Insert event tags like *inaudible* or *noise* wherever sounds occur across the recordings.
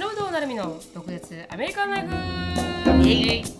忍堂なるみの独立アメリカンライフ。イエイ。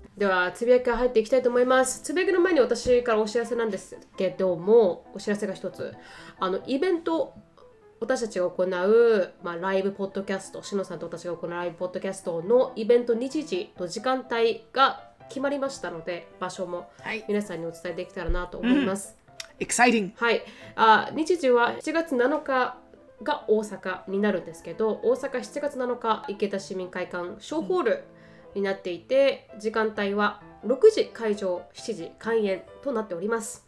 ではつぶやきから入っていきたいと思います。つぶやきの前に私からお知らせなんですけどもお知らせが一つ。あのイベント私たちが行う、まあ、ライブポッドキャスト、しのさんと私が行うライブポッドキャストのイベント日時と時間帯が決まりましたので、場所もはい。皆さんにお伝えできたらなと思います。エキサイティングはい、あ日時は7月7日が大阪になるんですけど大阪7月7日池田市民会館小ホールになっていて時間帯は6時会場7時開演となっております。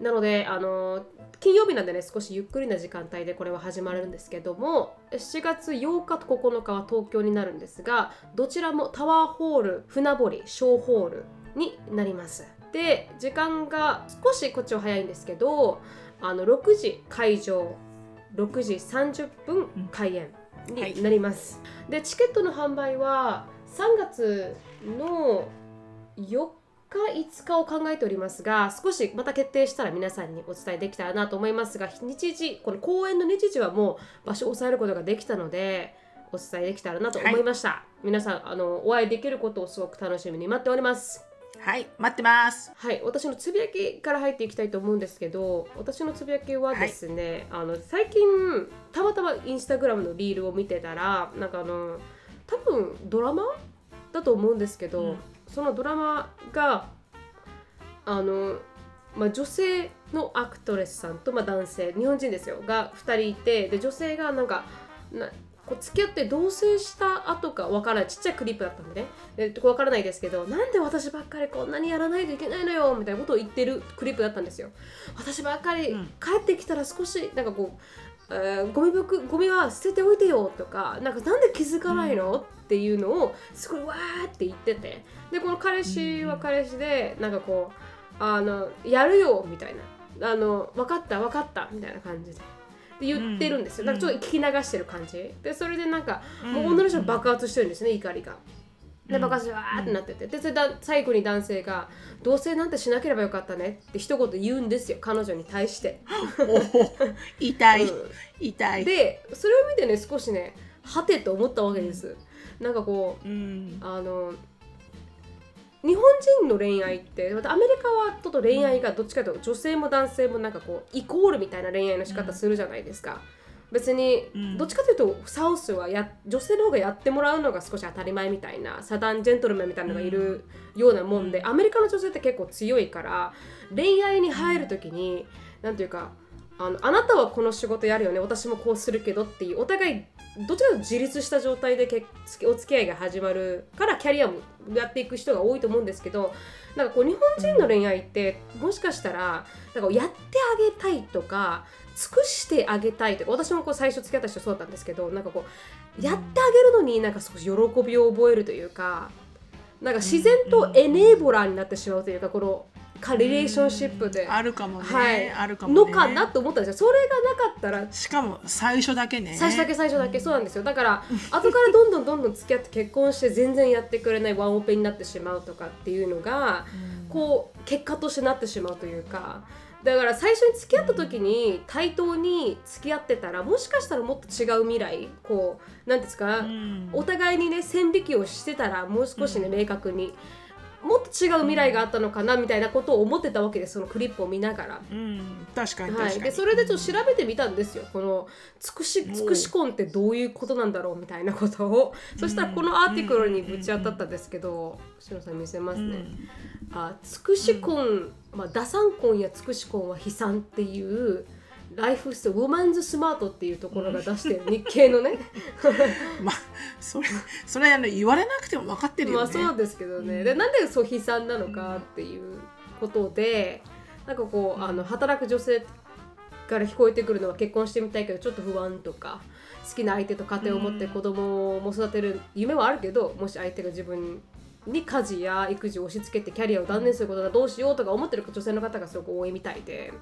なのであの金曜日なんでね少しゆっくりな時間帯でこれは始まるんですけども7月8日と9日は東京になるんですがどちらもタワーホール船堀小ホールになります。で時間が少しこっちは早いんですけどあの6時会場6時30分開演になります、でチケットの販売は3月の4日5日を考えておりますが少しまた決定したら皆さんにお伝えできたらなと思いますが日時この公演の日時はもう場所を押さえることができたのでお伝えできたらなと思いました、皆さんあのお会いできることをすごく楽しみに待っております。はい待ってます。はい、私のつぶやきから入っていきたいと思うんですけど私のつぶやきはですね、あの最近たまたまインスタグラムのリールを見てたらなんかあの多分ドラマだと思うんですけど、うん。そのドラマがあの、まあ、女性のアクトレスさんと、まあ、男性日本人ですよが2人いてで女性がなんかなこう付き合って同棲した後かわからないちっちゃいクリップだったんでね。でわからないですけどなんで私ばっかりこんなにやらないといけないのよみたいなことを言ってるクリップだったんですよ。私ばっかりうん。帰ってきたら少しなんかこう、えーゴミ袋ゴミは捨てておいてよとかなんかなんで気づかないの、っていうのをすごいわーって言っててでこの彼氏は彼氏でなんかこうあのやるよみたいなあの分かった分かったみたいな感じで。で言ってるんですよ。うんなんかちょっと聞き流してる感じ。で、それでなんか、もううん女の人が爆発してるんですね、怒りが。で、うん爆発してわーってなってて。で、それだ最後に男性が、同棲なんてしなければよかったねって一言言うんですよ、彼女に対して。痛い、うん。痛い。で、それを見てね、少しね、はてと思ったわけです。なんかこう、うん。あの日本人の恋愛ってまたアメリカはちょっと恋愛がどっちかというと女性も男性もなんかこうイコールみたいな恋愛の仕方するじゃないですか。別にうん。どっちかというとサウスはや女性の方がやってもらうのが少し当たり前みたいなサダンジェントルマンみたいなのがいるようなもんで、アメリカの女性って結構強いから恋愛に入る時になんていうかあのあなたはこの仕事やるよね私もこうするけどっていうお互いどちらかと自立した状態でけお付き合いが始まるからキャリアもやっていく人が多いと思うんですけどなんかこう日本人の恋愛ってもしかしたらなんかやってあげたいとか尽くしてあげたいとか私もこう最初付き合った人そうだったんですけどなんかこうやってあげるのになんか少し喜びを覚えるというかなんか自然とエネーボラーになってしまうというかこのかリレーションシップで、あるかもね、はい。あるかもね。のかなと思ったんですよ。それがなかったらしかも最初だけね。最初だけ最初だけ。そうなんですよ。だから後からどんどんどんどん付き合って結婚して全然やってくれないワンオペになってしまうとかっていうのがこう結果としてなってしまうというかだから最初に付き合った時に対等に付き合ってたらもしかしたらもっと違う未来こう何ですか、うん。お互いにね線引きをしてたらもう少しね、明確にもっと違う未来があったのかなみたいなことを思ってたわけですそのクリップを見ながら。うん確かに確かに、はい、でそれでちょっと調べてみたんですよ。このつくしつくし婚ってどういうことなんだろうみたいなことを。*laughs* そしたらこのアーティクルにぶち当たったんですけどしのさん見せますね、あつくし婚、まあ、打算婚やつくし婚は悲惨っていうライフスウォマンズスマートっていうところが出してる日系のね。*laughs* まあそれそれあの言われなくても分かってるよね、まあそうですけどね、でなんでそう悲惨なのかっていうことでなんかこうあの働く女性から聞こえてくるのは結婚してみたいけどちょっと不安とか好きな相手と家庭を持って子供も育てる夢はあるけどもし相手が自分に家事や育児を押し付けてキャリアを断念することがどうしようとか思ってる女性の方がすごく多いみたいで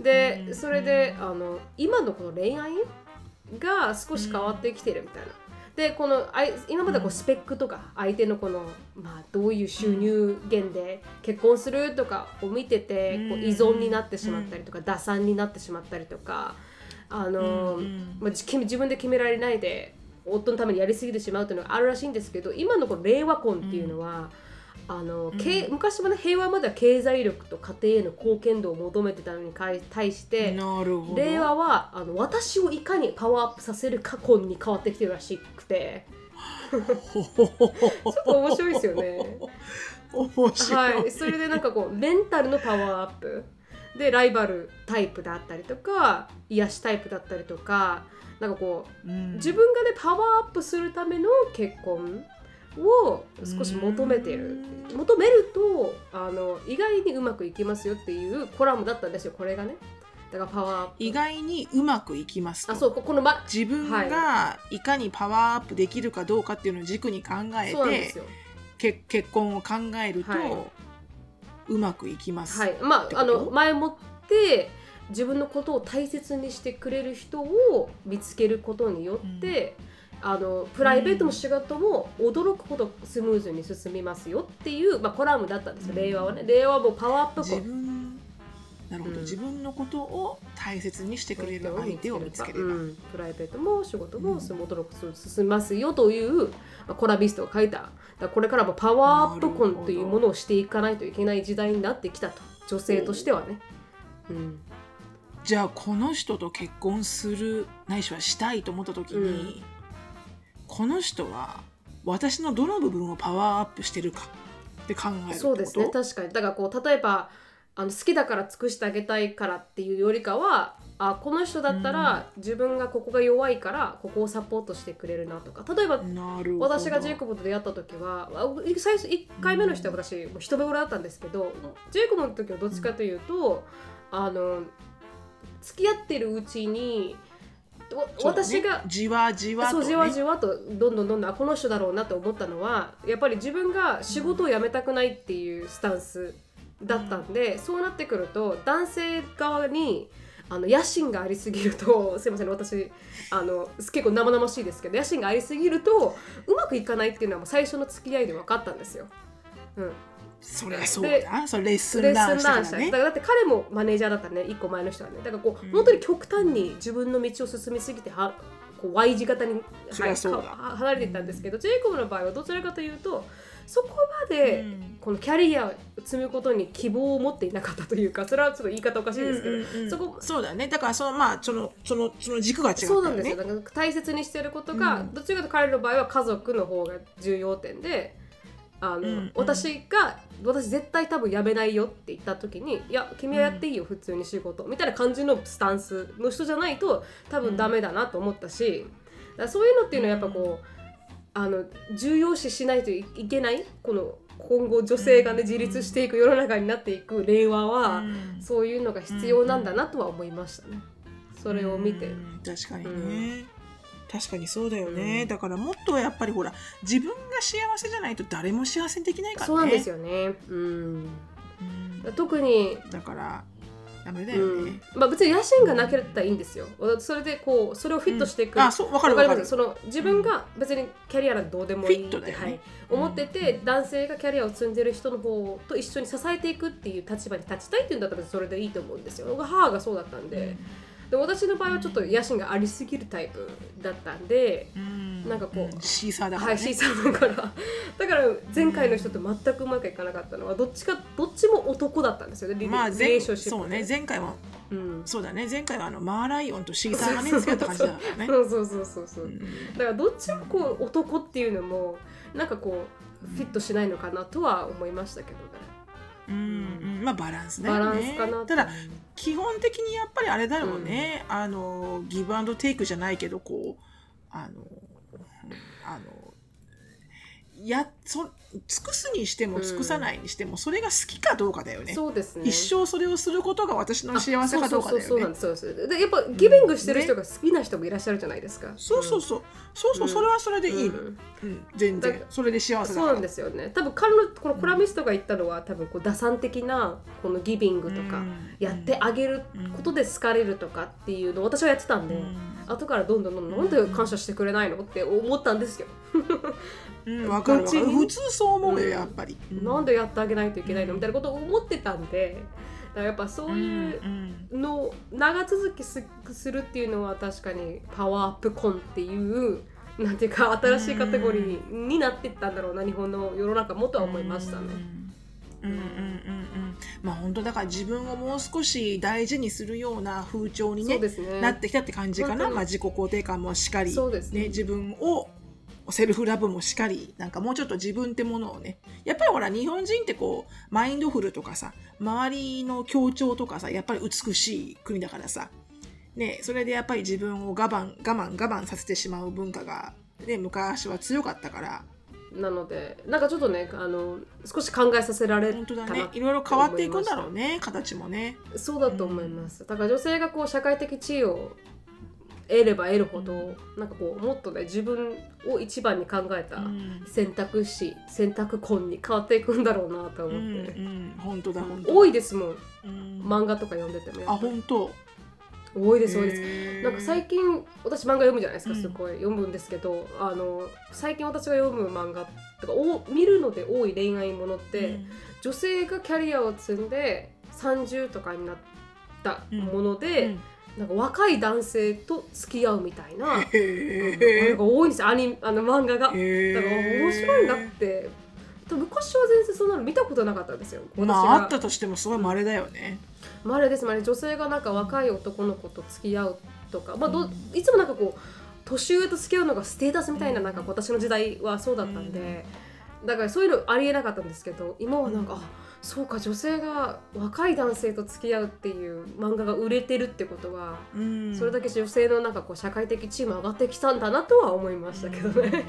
でうんそれであの今のこの恋愛が少し変わってきてるみたいな。でこのあい今まではこうスペックとか相手のこの、まあ、どういう収入源で結婚するとかを見ててこう依存になってしまったりとか打算になってしまったりとかあの、うんまあ、じ自分で決められないで夫のためにやりすぎてしまうというのがあるらしいんですけど今のこの令和婚っていうのは、あのけ昔はね平和までは経済力と家庭への貢献度を求めてたのに対対して令和はあの私をいかにパワーアップさせるか婚に変わってきてるらしくて。*laughs* ちょっと面白いですよね。面白い、はい、それでなんかこうメンタルのパワーアップ。でライバルタイプだったりとか癒しタイプだったりとかなんかこううん。自分がねパワーアップするための結婚を少し求めてるう。ん求めるとあの意外にうまくいきますよっていうコラムだったんですよ。これがね。だからパワーアップ。意外にうまくいきますと。あそうここの、ま、自分がい。かにパワーアップできるかどうかっていうのを軸に考えてけ結婚を考えると、はうまくいきます、はい。まああの前もって自分のことを大切にしてくれる人を見つけることによって、あのプライベートも仕事も驚くほどスムーズに進みますよっていう、まあ、コラムだったんですよ、うん。令和はね。令和はもうパワーアップ自婚分なるほど、うん。自分のことを大切にしてくれる相手を見つければ、うん。プライベートも仕事も驚くほど進みますよという、まあ、コラビストが書いた。だこれからもパワーアップ婚というものをしていかないといけない時代になってきたと。女性としてはね。うん。じゃあこの人と結婚するないしはしたいと思った時に、うんこの人は私のどの部分をパワーアップしてるかって考えるそうですね確かに。だからこう例えばあの好きだから尽くしてあげたいからっていうよりかはあこの人だったら自分がここが弱いからここをサポートしてくれるなとか。例えば私がジェイコブと出会った時はあ最初1回目の人は私もう一目惚れだったんですけどジェイコブの時はどっちかというと、あの付き合ってるうちに私がじわじわと、ね、そうじわじわとどんどんどんどんあこの人だろうなと思ったのはやっぱり自分が仕事を辞めたくないっていうスタンスだったんで、そうなってくると男性側にあの野心がありすぎると *laughs* すいません私あの結構生々しいですけど野心がありすぎるとうまくいかないっていうのはもう最初の付き合いで分かったんですよ。うん、そりゃそうだそれレッスンランしたしたからね。だって彼もマネージャーだったらね。1個前の人はね。だからこう、うん本当に極端に自分の道を進みすぎてはこう Y 字型に、そりゃそうだ。か離れていったんですけど、ジェイコブの場合はどちらかというとそこまで、うん。このキャリアを積むことに希望を持っていなかったというかそれはちょっと言い方おかしいですけど、うんうんうん。そこそうだね。だからそのまあそのそのその軸が違ったよね。そうなんですよ。大切にしてることが、うん。どちらかというと彼の場合は家族の方が重要点であの、うんうん。私が私絶対多分やめないよって言った時に「いや君はやっていいよ、普通に仕事」みたいな感じのスタンスの人じゃないと多分ダメだなと思ったし、だそういうのっていうのはやっぱこう、あの重要視しないといけないこの今後女性がねうん。自立していく世の中になっていく令和は、うん。そういうのが必要なんだなとは思いましたね。それを見て。うん。確かにね、確かにそうだよね、うん。だからもっとやっぱりほら自分が幸せじゃないと誰も幸せにできないからね。そうなんですよね。うん。うん特に、だからダメだうよね、ん、まあ別に野心がなければいいんですよ。それでこうそれをフィットしていく。あそうわかるわかる。その自分が別にキャリアなんてどうでもいいフィットだよね。はい、思ってて、男性がキャリアを積んでる人の方と一緒に支えていくっていう立場に立ちたいっていうんだったらそれでいいと思うんですよ。母がそうだったんで、で私の場合はちょっと野心がありすぎるタイプだったんで、うん。なんかこうシーサーだからはい、ね、C さんだから。*laughs* だから前回の人と全くうまくいかなかったのはどっちかどっちも男だったんですよね。リ,、まあ前そうね。前回はうん、そうだね。前回はあのマーライオンとシーサーがね *laughs* 付き合った感じだからね。そうそうそうそうそう、うん。だからどっちもこう男っていうのもなんかこうフィットしないのかなとは思いましたけどねうんうん。まあバランスだよねただ基本的にやっぱりあれだろうね、あのギブアンドテイクじゃないけどこうあのうんあのやそ尽くすにしても尽くさないにしても、それが好きかどうかだよね。そうですね。一生それをすることが私の幸せかどうかだよね。そうそうそうでやっぱギビングしてる人が好きな人もいらっしゃるじゃないですか、そうそうそう。そうそううん。それはそれでいいの、うん。うん全然。だそれで幸せそうなんですよね。多分彼のこのコラミストが言ったのは多分こう打算的なこのギビングとかやってあげることで好かれるとかっていうのを私はやってたんで、後からどんどんどんどんなんで感謝してくれないのって思ったんですよ、うんわかる普通そう思うようん。やっぱり、なんでやってあげないといけないのみたいなことを思ってたんで。だからやっぱそういううんのを長続きすするっていうのは確かにパワーアップ婚っていうなんていうか新しいカテゴリーになっていったんだろうな日本の世の中もとは思いましたね。うん。うんうんうんうん。まあ本当だから自分をもう少し大事にするような風潮に、ねそうですね。なってきたって感じかな、まあ、自己肯定感もしっかり、そうですねね、自分をセルフラブもしっかりなんかもうちょっと自分ってものをね。やっぱりほら日本人ってこうマインドフルとかさ周りの協調とかさやっぱり美しい国だからさ、ね、それでやっぱり自分を我慢我慢我慢させてしまう文化が、ね、昔は強かったから。なのでなんかちょっとねあの少し考えさせられ本当だね。いろいろ変わっていくんだろうね形もね。そうだと思います。だから女性がこう社会的地位を得れば得るほど、なんかこうもっとね自分を一番に考えたうん。選択肢、選択婚に変わっていくんだろうなとう思って。んうん、本当だ本当だ。多いですもん。うん。漫画とか読んでてもやあ本当。多いです多いです。なんか最近私漫画読むじゃないですかうん。すごい、読むんですけどあの最近私が読む漫画とかお見るので多い恋愛ものって、女性がキャリアを積んで30とかになったもので、うんなんか若い男性と付き合うみたいな、へー。多いんですよアニあの漫画が。だから面白いなって。昔は全然そんなの見たことなかったんですよ。私まが。ああったとしてもすごい稀だよね。まれですまれ女性がなんか若い男の子と付き合うとか、まあ、どうん。いつもなんかこう年上と付き合うのがステータスみたいななんか私の時代はそうだったんで、だからそういうのありえなかったんですけど今はなんか、うん。あそうか女性が若い男性と付き合うっていう漫画が売れてるってことは、うん。それだけ女性のなんかこう社会的地位も上がってきたんだなとは思いましたけどね。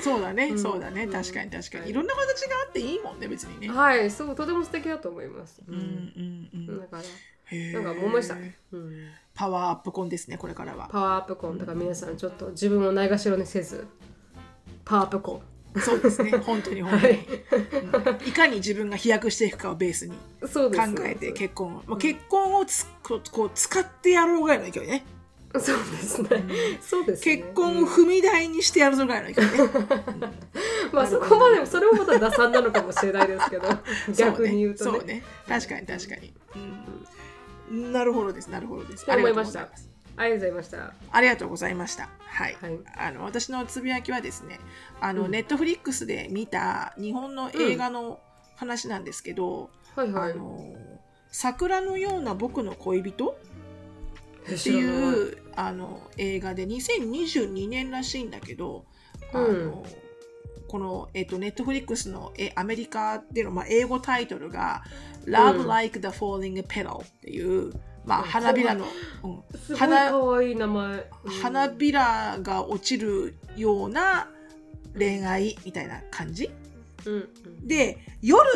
そうだね、うん。そうだね。うん。確かに確かはい。にいろんな形があっていいもんね別にね。はい。そうとても素敵だと思います。うんうんうん。だから、なんか思いました。うん。パワーアップ婚ですねこれからは。パワーアップ婚だから皆さんちょっと自分をないがしろにせずパワーアップ婚そうですね。*laughs* 本当に本当に、はいうん。いかに自分が飛躍していくかをベースに考えて結婚を、まあ、結婚をつこう使ってやろうぐらいの勢いね。そうですね。そうですね。結婚を踏み台にしてやるぞぐらいの勢いね。まあそこまでそれもまた打算なのかもしれないですけど。*laughs* 逆に言うとね。そうね。確かに確かに、うん、なるほどですなるほどです。そう思いました。ありがとうございますありがとうございました。ありがとうございました。はい、はい。あの私のつぶやきはですねあの、うん。ネットフリックスで見た日本の映画の話なんですけど、はいはい。あの桜のような僕の恋人？っていい。うあの映画で2022年らしいんだけど、あのうん。この、えっとネットフリックスのえアメリカでの、まあ、英語タイトルが「Love うん。Like the Falling Petal」っていう、まあ、うん花びらの、うん。すごい花可愛い名前、うん。花びらが落ちるような恋愛みたいな感じ？うんうん。で夜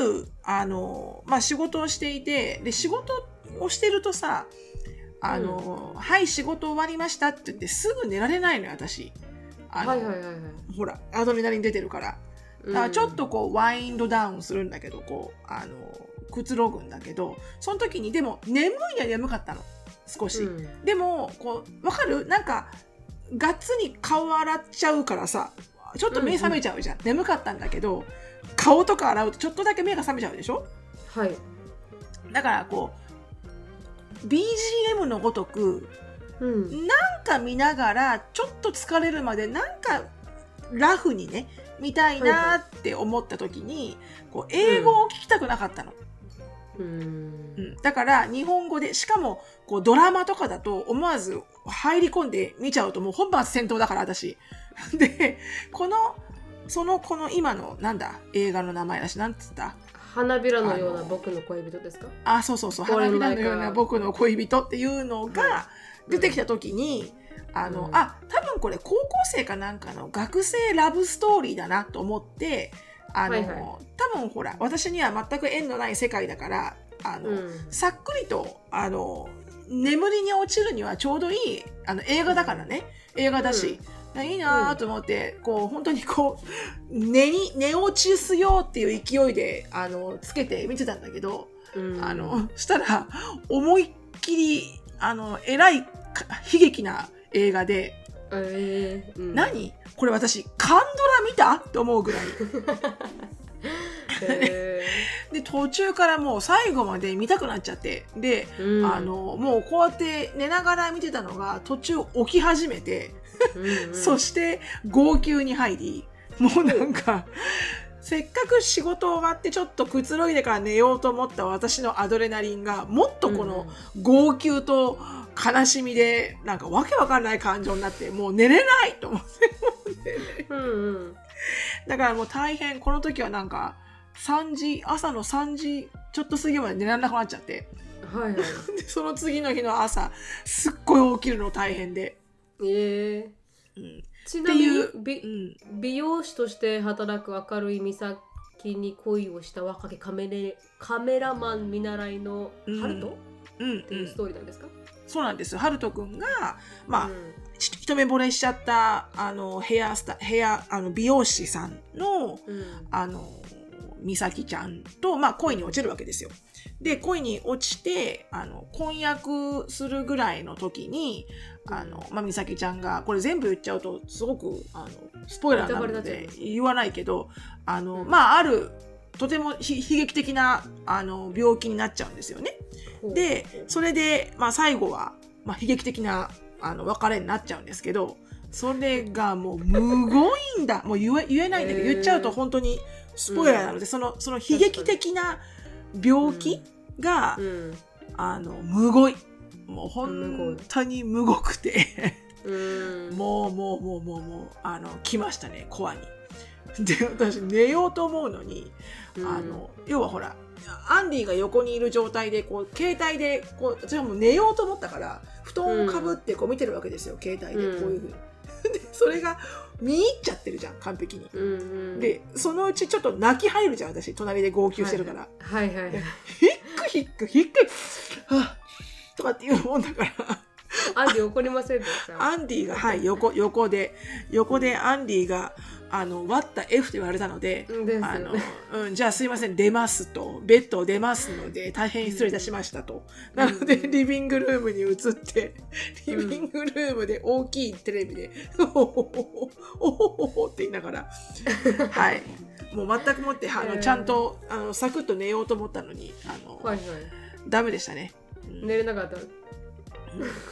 あの、まあ、仕事をしていてで仕事をしてるとさあの、はい仕事終わりましたって言ってすぐ寝られないのよ私。あの、はいはいはいはい。ほらアドレナリン出てるから。だからちょっとこうワインドダウンするんだけどこうあのくつろぐんだけどその時にでも眠いには眠かったの。少し、うん。でもこうわかる？なんかがっつり顔洗っちゃうからさちょっと目覚めちゃうじゃん、眠かったんだけど顔とか洗うとちょっとだけ目が覚めちゃうでしょ？はい。だからこう BGM のごとくうん。なんか見ながらちょっと疲れるまでなんかラフにね見たいなって思った時に、こう英語を聞きたくなかったの、うんうん。だから日本語でしかもこうドラマとかだと思わず入り込んで見ちゃうともう本末転倒だから私。*laughs* でこのそのこの今のなんだ？映画の名前だしなんつった？花びらのようなあの僕の恋人ですか？あそうそうそう。花びらのような僕の恋人っていうのはが出てきた時に、あの、うん。あ多分これ高校生かなんかの学生ラブストーリーだなと思ってあの、はいはい。多分ほら私には全く縁のない世界だからあの、うん。さっくりとあの眠りに落ちるにはちょうどいいあの映画だからね。映画だし、いいなと思って、こう本当にこう寝に寝落ちすようっていう勢いであのつけて見てたんだけど、うん。あのしたら思いっきりあのえらいか悲劇な映画で、えーうん。何？これ私カンドラ見た？って思うぐらい。え *laughs* で途中からもう最後まで見たくなっちゃって。で、ーうん。あのもうこうやって寝ながら見てたのが途中起き始めて、うんうん。*laughs* そして号泣に入り。もうなんかせっかく仕事終わってちょっとくつろいでから寝ようと思った私のアドレナリンがもっとこの号泣と悲しみでなんかわけわかんない感情になってもう寝れないと思ってうんうん。だからもう大変この時はなんか3時朝の3時ちょっと過ぎまで寝られなくなっちゃって。はいはい。*laughs* でその次の日の朝すっごい起きるの大変で、えうん。ーちなみに美うん、美容師として働く明るい美咲に恋をした若きカメレカメラマン見習いのハルト、うん。っていうストーリーなんですか、そうなんです。ハルト君が、まあ、うんち一目惚れしちゃった、あの、ヘアスタ、ヘア、あの、美容師さんの、うんあの、美咲ちゃんと、まあ、恋に落ちるわけですよ。で、恋に落ちて、あの、婚約するぐらいの時に、あの、まあ、美咲ちゃんが、これ全部言っちゃうと、すごく、あの、スポイラーなので言わないけど、あの、うんまあ、ある、とてもひ悲劇的な、あの、病気になっちゃうんですよね。で、それで、まあ、最後は、まあ、悲劇的なあの別れになっちゃうんですけど、それがもうむごいんだ。もう言え言えないんだけど、言っちゃうと本当にスポイラーなので、その、その悲劇的な病気が、うん。あの、むごい。もう本当にむごくて、うん。*laughs* もうもうもうもうもう、あの、来ましたね、コアに。で、私寝ようと思うのに、うん。あの要はほらアンディが横にいる状態でこう携帯でこう私はもう寝ようと思ったから布団をかぶってこう見てるわけですよ、携帯でうんこういうふうに。*laughs* でそれが見入っちゃってるじゃん完璧に。うんうんでそのうちちょっと泣き入るじゃん私隣で号泣してるから。はいはいはいヒックヒックヒックはぁとかっていうもんだからアンディ怒りませんでした？アンディがはい横横で横でアンディがあの割った F と言われたので。うんですあのうん、じゃあすいません、出ますと、ベッドを出ますので、大変失礼いたしましたと。なので、うんリビングルームに移って、リビングルームで大きいテレビで、おほほほ、おほほほって言いながら、はい。もう全くもって、あの、えーちゃんと、あの、サクッと寝ようと思ったのに、あの、はいはいダメでしたね。うん寝れなかった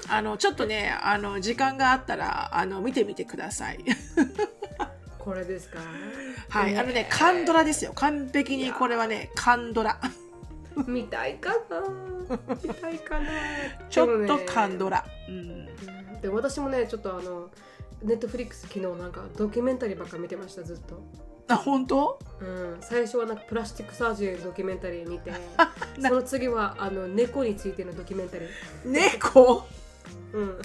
あの、ちょっとね、あの、時間があったら、あの、見てみてください。これですか？はい。あのね、カンドラですよ。完璧にこれはね、カンドラ。見たいかな？見たいかな？*laughs* ちょっとカンラドラ。うん。で私もねちょっとあのネットフリックス昨日なんかドキュメンタリーばっか見てましたずっと、あ、本当？うん、最初はなんかプラスチックサージェリーのドキュメンタリー見て *laughs* なその次はあの猫についてのドキュメンタリー、猫？うん、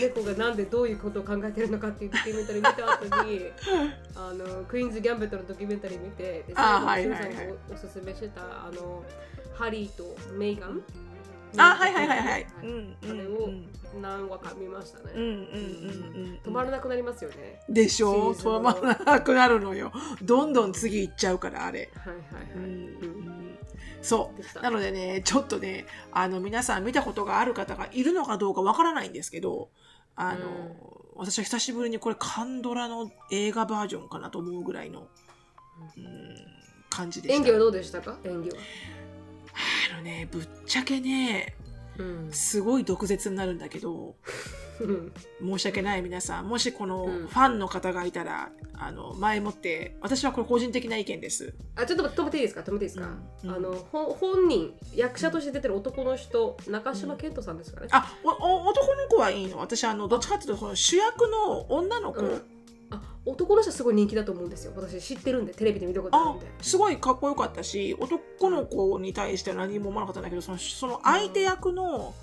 猫がなんでどういうことを考えてるのかっていうドキュメンタリー見た後に *laughs* あのクイーンズ・ギャンベットのドキュメンタリー見てであ最後はいはいはい。シュウさんがおおすすめしてたあのハリーとメイガン。あ、はいはいはいはい。あれを何話か見ましたね、うんうんうんうん。止まらなくなりますよね。でしょ？シリーズの。止まらなくなるのよ。どんどん次行っちゃうから、あれ。はいはいうんはい、うんそう。なのでね、ちょっとね、あの、皆さん見たことがある方がいるのかどうかわからないんですけど、あの、私は久しぶりにこれカンドラの映画バージョンかなと思うぐらいの、うん、感じでした。演技はどうでしたか？演技は、あのね、ぶっちゃけね、うん。すごい毒舌になるんだけど、うん申し訳ない皆さん。もしこのうん。ファンの方がいたら、あの前もって私はこれ個人的な意見です。あちょっと止めていいですか？止めていいですか、うん。うん。あのほ本人役者として出てる男の人中島健人さんですかね、あおお男の子はいいの？私あのどっちかっていうと主役の女の子、うん。あ男の人はすごい人気だと思うんですよ。私知ってるんでテレビで見たことあるあんで。すごいかっこよかったし男の子に対しては何も思わなかったんだけどそのその相手役の、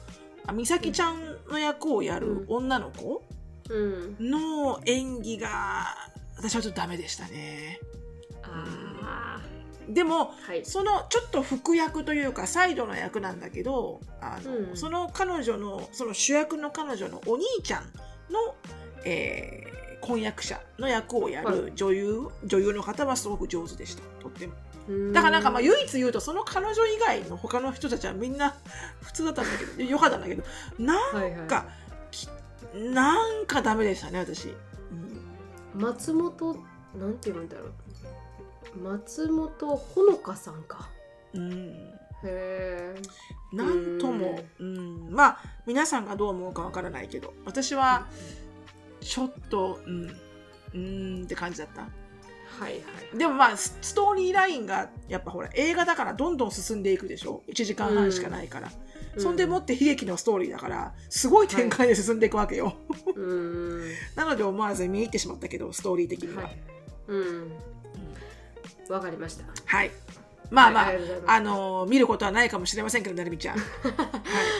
あ美咲ちゃんの役をやる女の子、うん。の演技が私はちょっとダメでしたね。あでもーはい。そのちょっと副役というかサイドの役なんだけどあの、うん。その彼女のその主役の彼女のお兄ちゃんの、えー婚約者の役をやはる女優、女優の方はすごく上手でした。とっても。うんだからなんかまあ唯一言うとその彼女以外の他の人たちはみんな *laughs* 普通だったんだけどよかったんだけどなんはいはいか、きなんかダメでしたね私、うん。松本なんて言うんだろう。松本ほのかさんか。うん。へえなんとも、うん、まあ皆さんがどう思うかわからないけど私はちょっとうん。うーんって感じだったはいはい。でもまあスストーリーラインがやっぱほら映画だからどんどん進んでいくでしょ？1時間半しかないから、そんでもって悲劇のストーリーだからすごい展開で進んでいくわけよ、うん。*laughs* なので思わず見入ってしまったけどストーリー的には。はい。うん。わかりました。はいまあまあ、はいあの見ることはないかもしれませんけどなるみちゃん、*laughs* はい。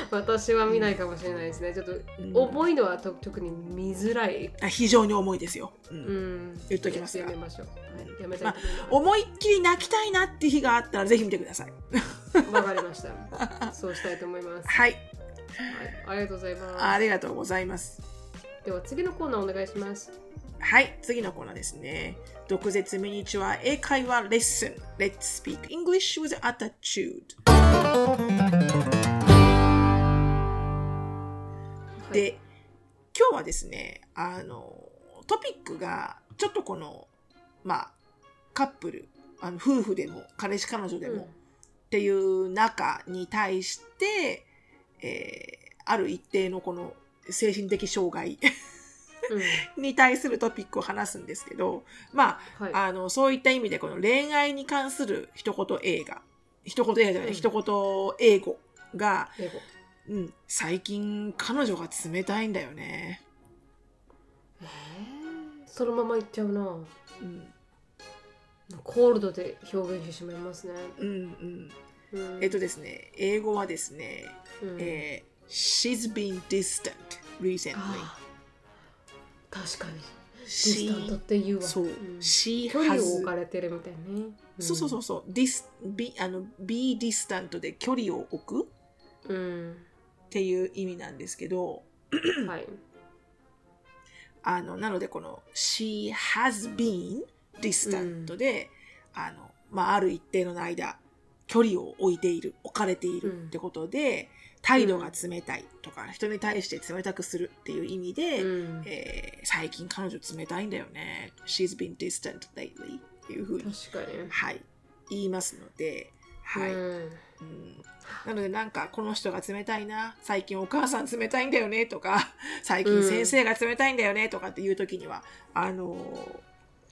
私は見ないかもしれないですね。ちょっとうん。重いのはと特に見づらい。あ非常に重いですよ、うん。うん。言っときますが。やめましょう、はい、やめたいと思いっきり泣きたいなって日があったらぜひ見てください。*laughs* わかりました。そうしたいと思います、はい、はい、ありがとうございます。ありがとうございます。では次のコーナーお願いしますはい、次のコーナーですね。毒舌ミニチュア英会話レッスン。Let's speak English with attitude. で、今日はですね、あの、トピックが、ちょっとこの、まあ、カップル、あの夫婦でも、彼氏彼女でも、うんっていう中に対して、えーある一定のこの精神的障害うんに対するトピックを話すんですけど、まあ、はい。あの、そういった意味でこの恋愛に関する一言映画、一言映画じゃない、うん。一言英語が、うん、最近彼女が冷たいんだよね。えー。そのままいっちゃうな。うん、コールドで表現してしまいますね、うん、うん。うん。えっとですね、英語はですね、うん。えー She's been distant recently. *gasps* 確かに。ディスタントっていうわ。そう、ん。she 距離を has 置かれてるみたいね、そう。そうそうそう、dis, be, あの be distant で距離を置く。うん、うんっていう意味なんですけど、はい。*coughs* あのなのでこの she has been distant で、あのまあ、ある一定の間距離を置いている置かれているってことで、態度が冷たいとか、人に対して冷たくするっていう意味で、うん。えー最近彼女冷たいんだよね。She's been distant lately っていうふうに、はい、言いますので、はい。うん。うん。なのでなんかこの人が冷たいな最近お母さん冷たいんだよねとか *laughs* 最近先生が冷たいんだよねとかっていう時には、あの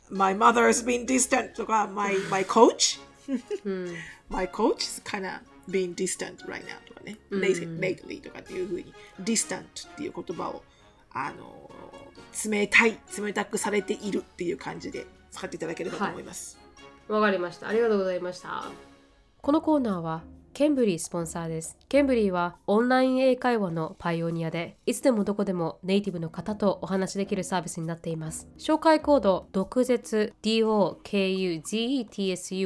My mother has been distant とか My, my coach うん。*laughs* My coach is kind of being distant right now とかね、うん lately, とかっていうふうに distant っていう言葉をあの冷たい冷たくされているっていう感じで使っていただければと思います、わかりました。ありがとうございました。このコーナーはケンブリースポンサーです。ケンブリーはオンライン英会話のパイオニアで、いつでもどこでもネイティブの方とお話しできるサービスになっています。紹介コード、毒舌 DOKUGETSU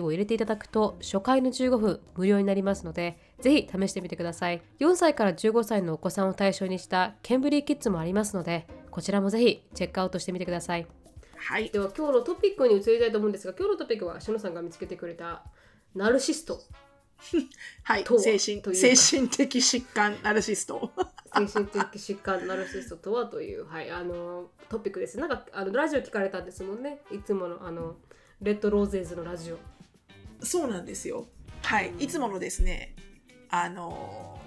を入れていただくと、初回の15分無料になりますので、ぜひ試してみてください。4歳から15歳のお子さんを対象にしたケンブリーキッズもありますので、こちらもぜひチェックアウトしてみてください。はいでは今日のトピックに移りたいと思うんですが今日のトピックはしのさんが見つけてくれたナルシスト *laughs* はい精神というか。精神的疾患ナルシスト。*laughs* 精神的疾患ナルシストとはという、はい、あのトピックです。なんかあのラジオ聞かれたんですもんね。いつものあのレッドローゼーズのラジオ。そうなんですよ。はい、いつものですね、あの、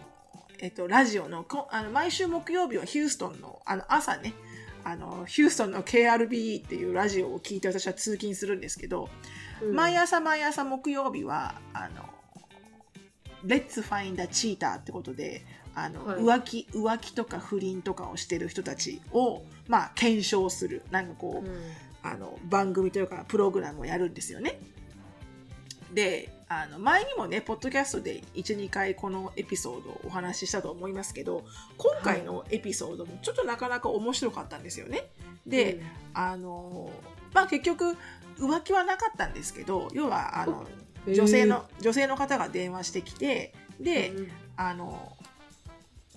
えっと、ラジオの、こあの毎週木曜日はヒューストンの、あの、朝ね、あの、ヒューストンの KRBE っていうラジオを聞いて私は通勤するんですけど、うん。毎朝毎朝木曜日は、あの、Let's find a cheater ってことで、あの、はい。浮気、浮気とか不倫とかをしてる人たちを、まあ、検証する、なんかこう、うん。あの番組というかプログラムをやるんですよね。であの前にもねポッドキャストで12回このエピソードをお話ししたと思いますけど今回のエピソードもちょっとなかなか面白かったんですよね。で、あのまあ結局浮気はなかったんですけど要はあのうん女性の、女性の方が電話してきてで、うんあの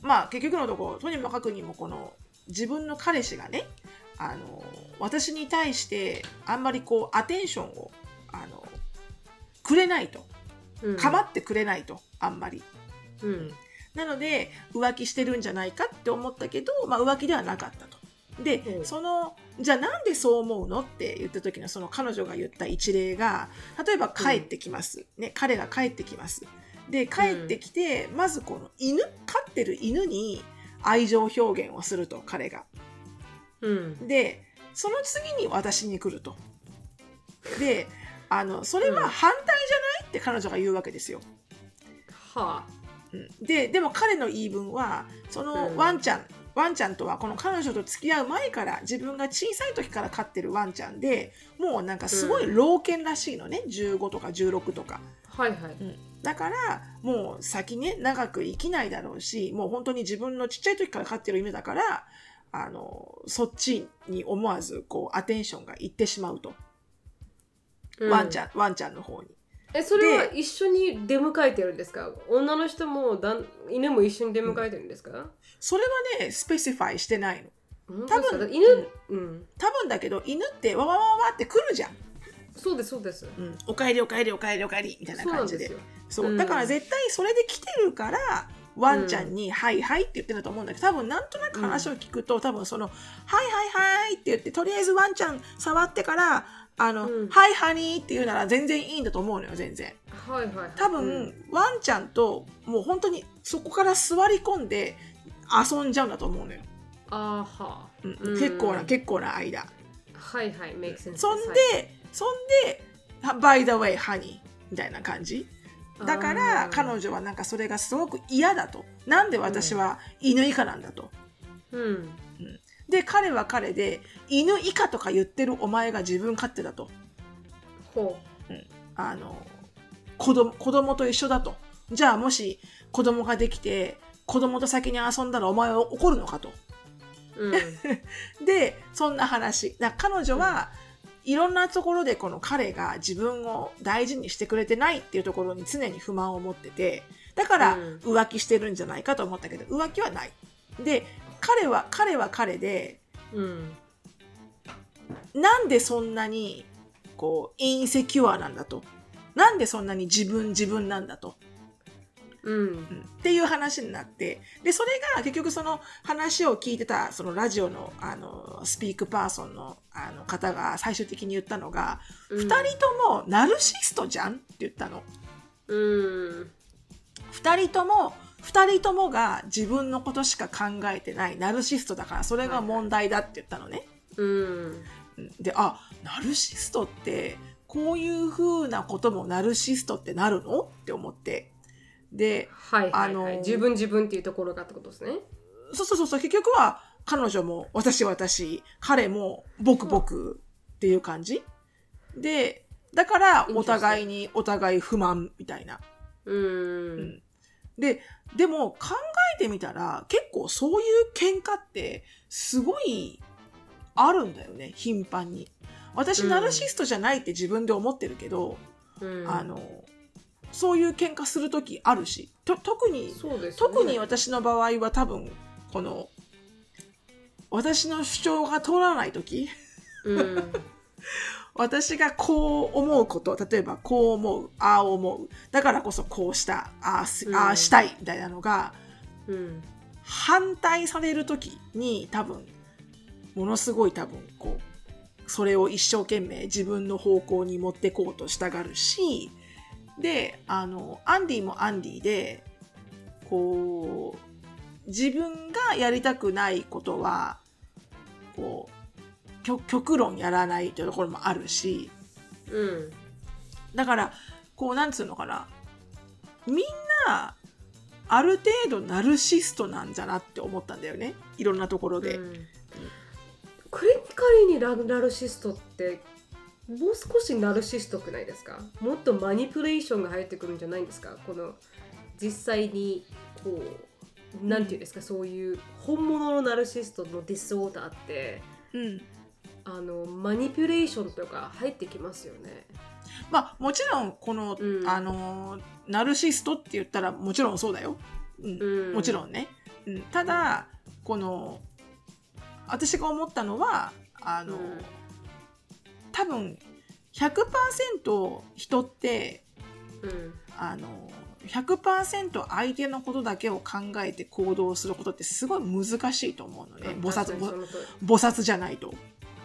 まあ結局のところとにもかくにもこの自分の彼氏がねあの私に対してあんまりこうアテンションをあのくれないと。うん。構ってくれないとあんまり。うん。なので浮気してるんじゃないかって思ったけど、まあ、浮気ではなかったと。で、うん。そのじゃあなんでそう思うのって言った時のその彼女が言った一例が例えば帰ってきます、ね、彼が帰ってきます。で帰ってきて、まずこの犬飼ってる犬に愛情表現をすると彼が。うん。でその次に私に来ると。であのそれは反対じゃないって彼女が言うわけですよ。はうん。ででも彼の言い分はそのうん。ワンちゃん、ワンちゃんとはこの彼女と付き合う前から自分が小さい時から飼ってるワンちゃんでもうなんかすごい老犬らしいのね、15とか16とか、あはいはい。だからもう先ね長く生きないだろうしもう本当に自分のちっちゃい時から飼ってる犬だからあのそっちに思わずこうアテンションがいってしまうと、ワンちんゃんワンちゃんの方に。えそれは一緒に出迎えてるんですか？女の人もだん犬も一緒に出迎えてるんですか、それはね specify してないの。多分犬、うん、多分だけど犬ってわわわわわって来るじゃん。そうですそうです。うん、おかえりおかえりおかえりおかえりみたいな感じで。そうう。ん。だから絶対それで来てるからワンちゃんに「はいはい」って言ってると思うんだけど多分なんとなく話を聞くと、多分その「はいはいはい」って言ってとりあえずワンちゃん触ってから「あのうん。はいハニー」って言うなら全然いいんだと思うのよ全然。はいはいはい。多分、うん。ワンちゃんともう本当にそこから座り込んで遊んじゃうんだと思うのよ、あーはうん。うん。結構な結構な間。はいはい make sense そんで、はい。そんで「by the way ハニー」みたいな感じ。だから彼女はなんかそれがすごく嫌だと。なんで私は犬以下なんだと、うんで彼は彼で犬以下とか言ってるお前が自分勝手だと。ほあの子供子供と一緒だと。じゃあもし子供ができて子供と先に遊んだらお前は怒るのかと。う、うん、*laughs* でそんな話。だ彼女はいろんなところでこの彼が自分を大事にしてくれてないっていうところに常に不満を持っててだからうん。浮気してるんじゃないかと思ったけど浮気はない。で彼は彼は彼でうんなんでそんなにこうインセキュアなんだと？なんでそんなに自分自分なんだと？うんうん。っていう話になってでそれが結局その話を聞いてたそのラジオのあのスピークパーソンのあの方が最終的に言ったのが、うん。二人ともナルシストじゃん？って言ったの。うん。二人とも二人ともが自分のことしか考えてないナルシストだからそれが問題だって言ったのね。うん。うん。であナルシストってこういう風なこともナルシストってなるの？って思って。ではいはい、はい。あの自分自分っていうところがってことですね。そうそうそうそう、結局は彼女も私私、彼も僕僕っていう感じ。で、だからお互いにお互い不満みたいな。うんで、でも考えてみたら結構そういう喧嘩ってすごいあるんだよね、頻繁に。私うん。ナルシストじゃないって自分で思ってるけど、うん。あの、そういう喧嘩する時あるし、と特にね、特に私の場合は多分この私の主張が通らない時うん *laughs* 私がこう思うこと例えばこう思うああ思う。だからこそこうしたああすうん。ああしたいみたいなのがうん。反対される時に多分ものすごい多分こうそれを一生懸命自分の方向に持ってこうとしたがるしであのアンディもアンディでこう自分がやりたくないことはこう極極論やらないというところもあるし。うんだからこうなんつうのかな。みんなある程度ナルシストなんじゃなって思ったんだよね。いろんなところで、うん。クリティカルにララルシストってもう少しナルシストくないですか？もっとマニプレーションが入ってくるんじゃないんですか？この実際にこうなんていうんですか、そういう本物のナルシストのディスオーダーって。うんあのマニピュレーションとか入ってきますよね。まあもちろんこの、うん。あのナルシストって言ったらもちろんそうだよ、うん。うん。もちろんね、うん、ただこの私が思ったのはあの、うん。多分100%人ってうん。あの100%相手のことだけを考えて行動することってすごい難しいと思うのね。菩薩菩薩じゃないと。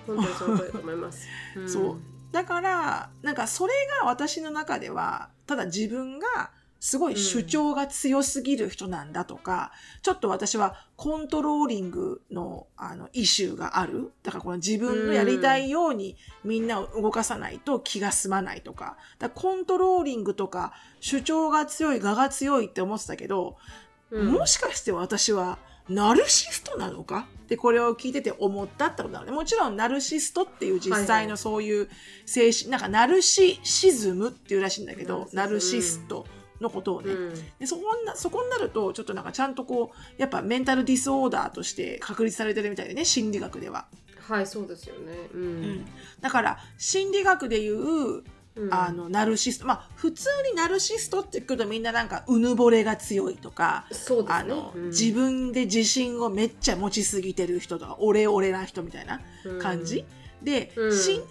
本当にその通りだと思います。*laughs* ん。そう。だからなんかそれが私の中ではただ自分がすごい主張が強すぎる人なんだとか、ちょっと私はコントローリングのあのイシューがある。だからこの自分のやりたいようにみんなを動かさないと気が済まないとか。だコントローリングとか主張が強い我が強いって思ってたけど、うん。もしかして私はナルシストなのか？ってこれを聞いてて思ったってことなのね。もちろんナルシストっていう実際のはいはい。そういう精神、なんかナルシシズムっていうらしいんだけど、ナナルルシシストのことをね。うん。でそこになそこになるとちょっとなんかちゃんとこうやっぱメンタルディスオーダーとして確立されてるみたいでね心理学では、はいそうですよね。ううんん。だから心理学でいううん。あのナルシスト。まあ普通にナルシストって聞くとみんななんかうぬぼれが強いとかね。あの、うん。自分で自信をめっちゃ持ちすぎてる人とかオレオレな人みたいな感じ、で、うん。心理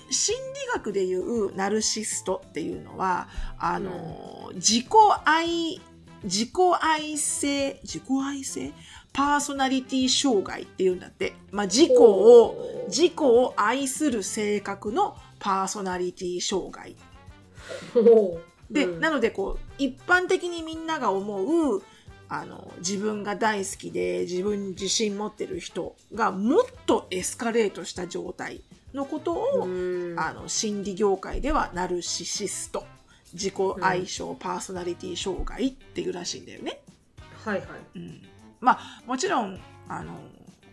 学でいうナルシストっていうのはあの、自己愛自己愛性自己愛性？パーソナリティ障害っていうんだって、まあ、自己を自己を愛する性格のパーソナリティ障害。ほう *laughs* で、うんなのでこう一般的にみんなが思うあの自分が大好きで自分に自信持ってる人がもっとエスカレートした状態のことを、うんあの心理業界ではナルシシスト自己愛称、パーソナリティ障害っていうらしいんだよね。はいはい。うん、まあもちろんあの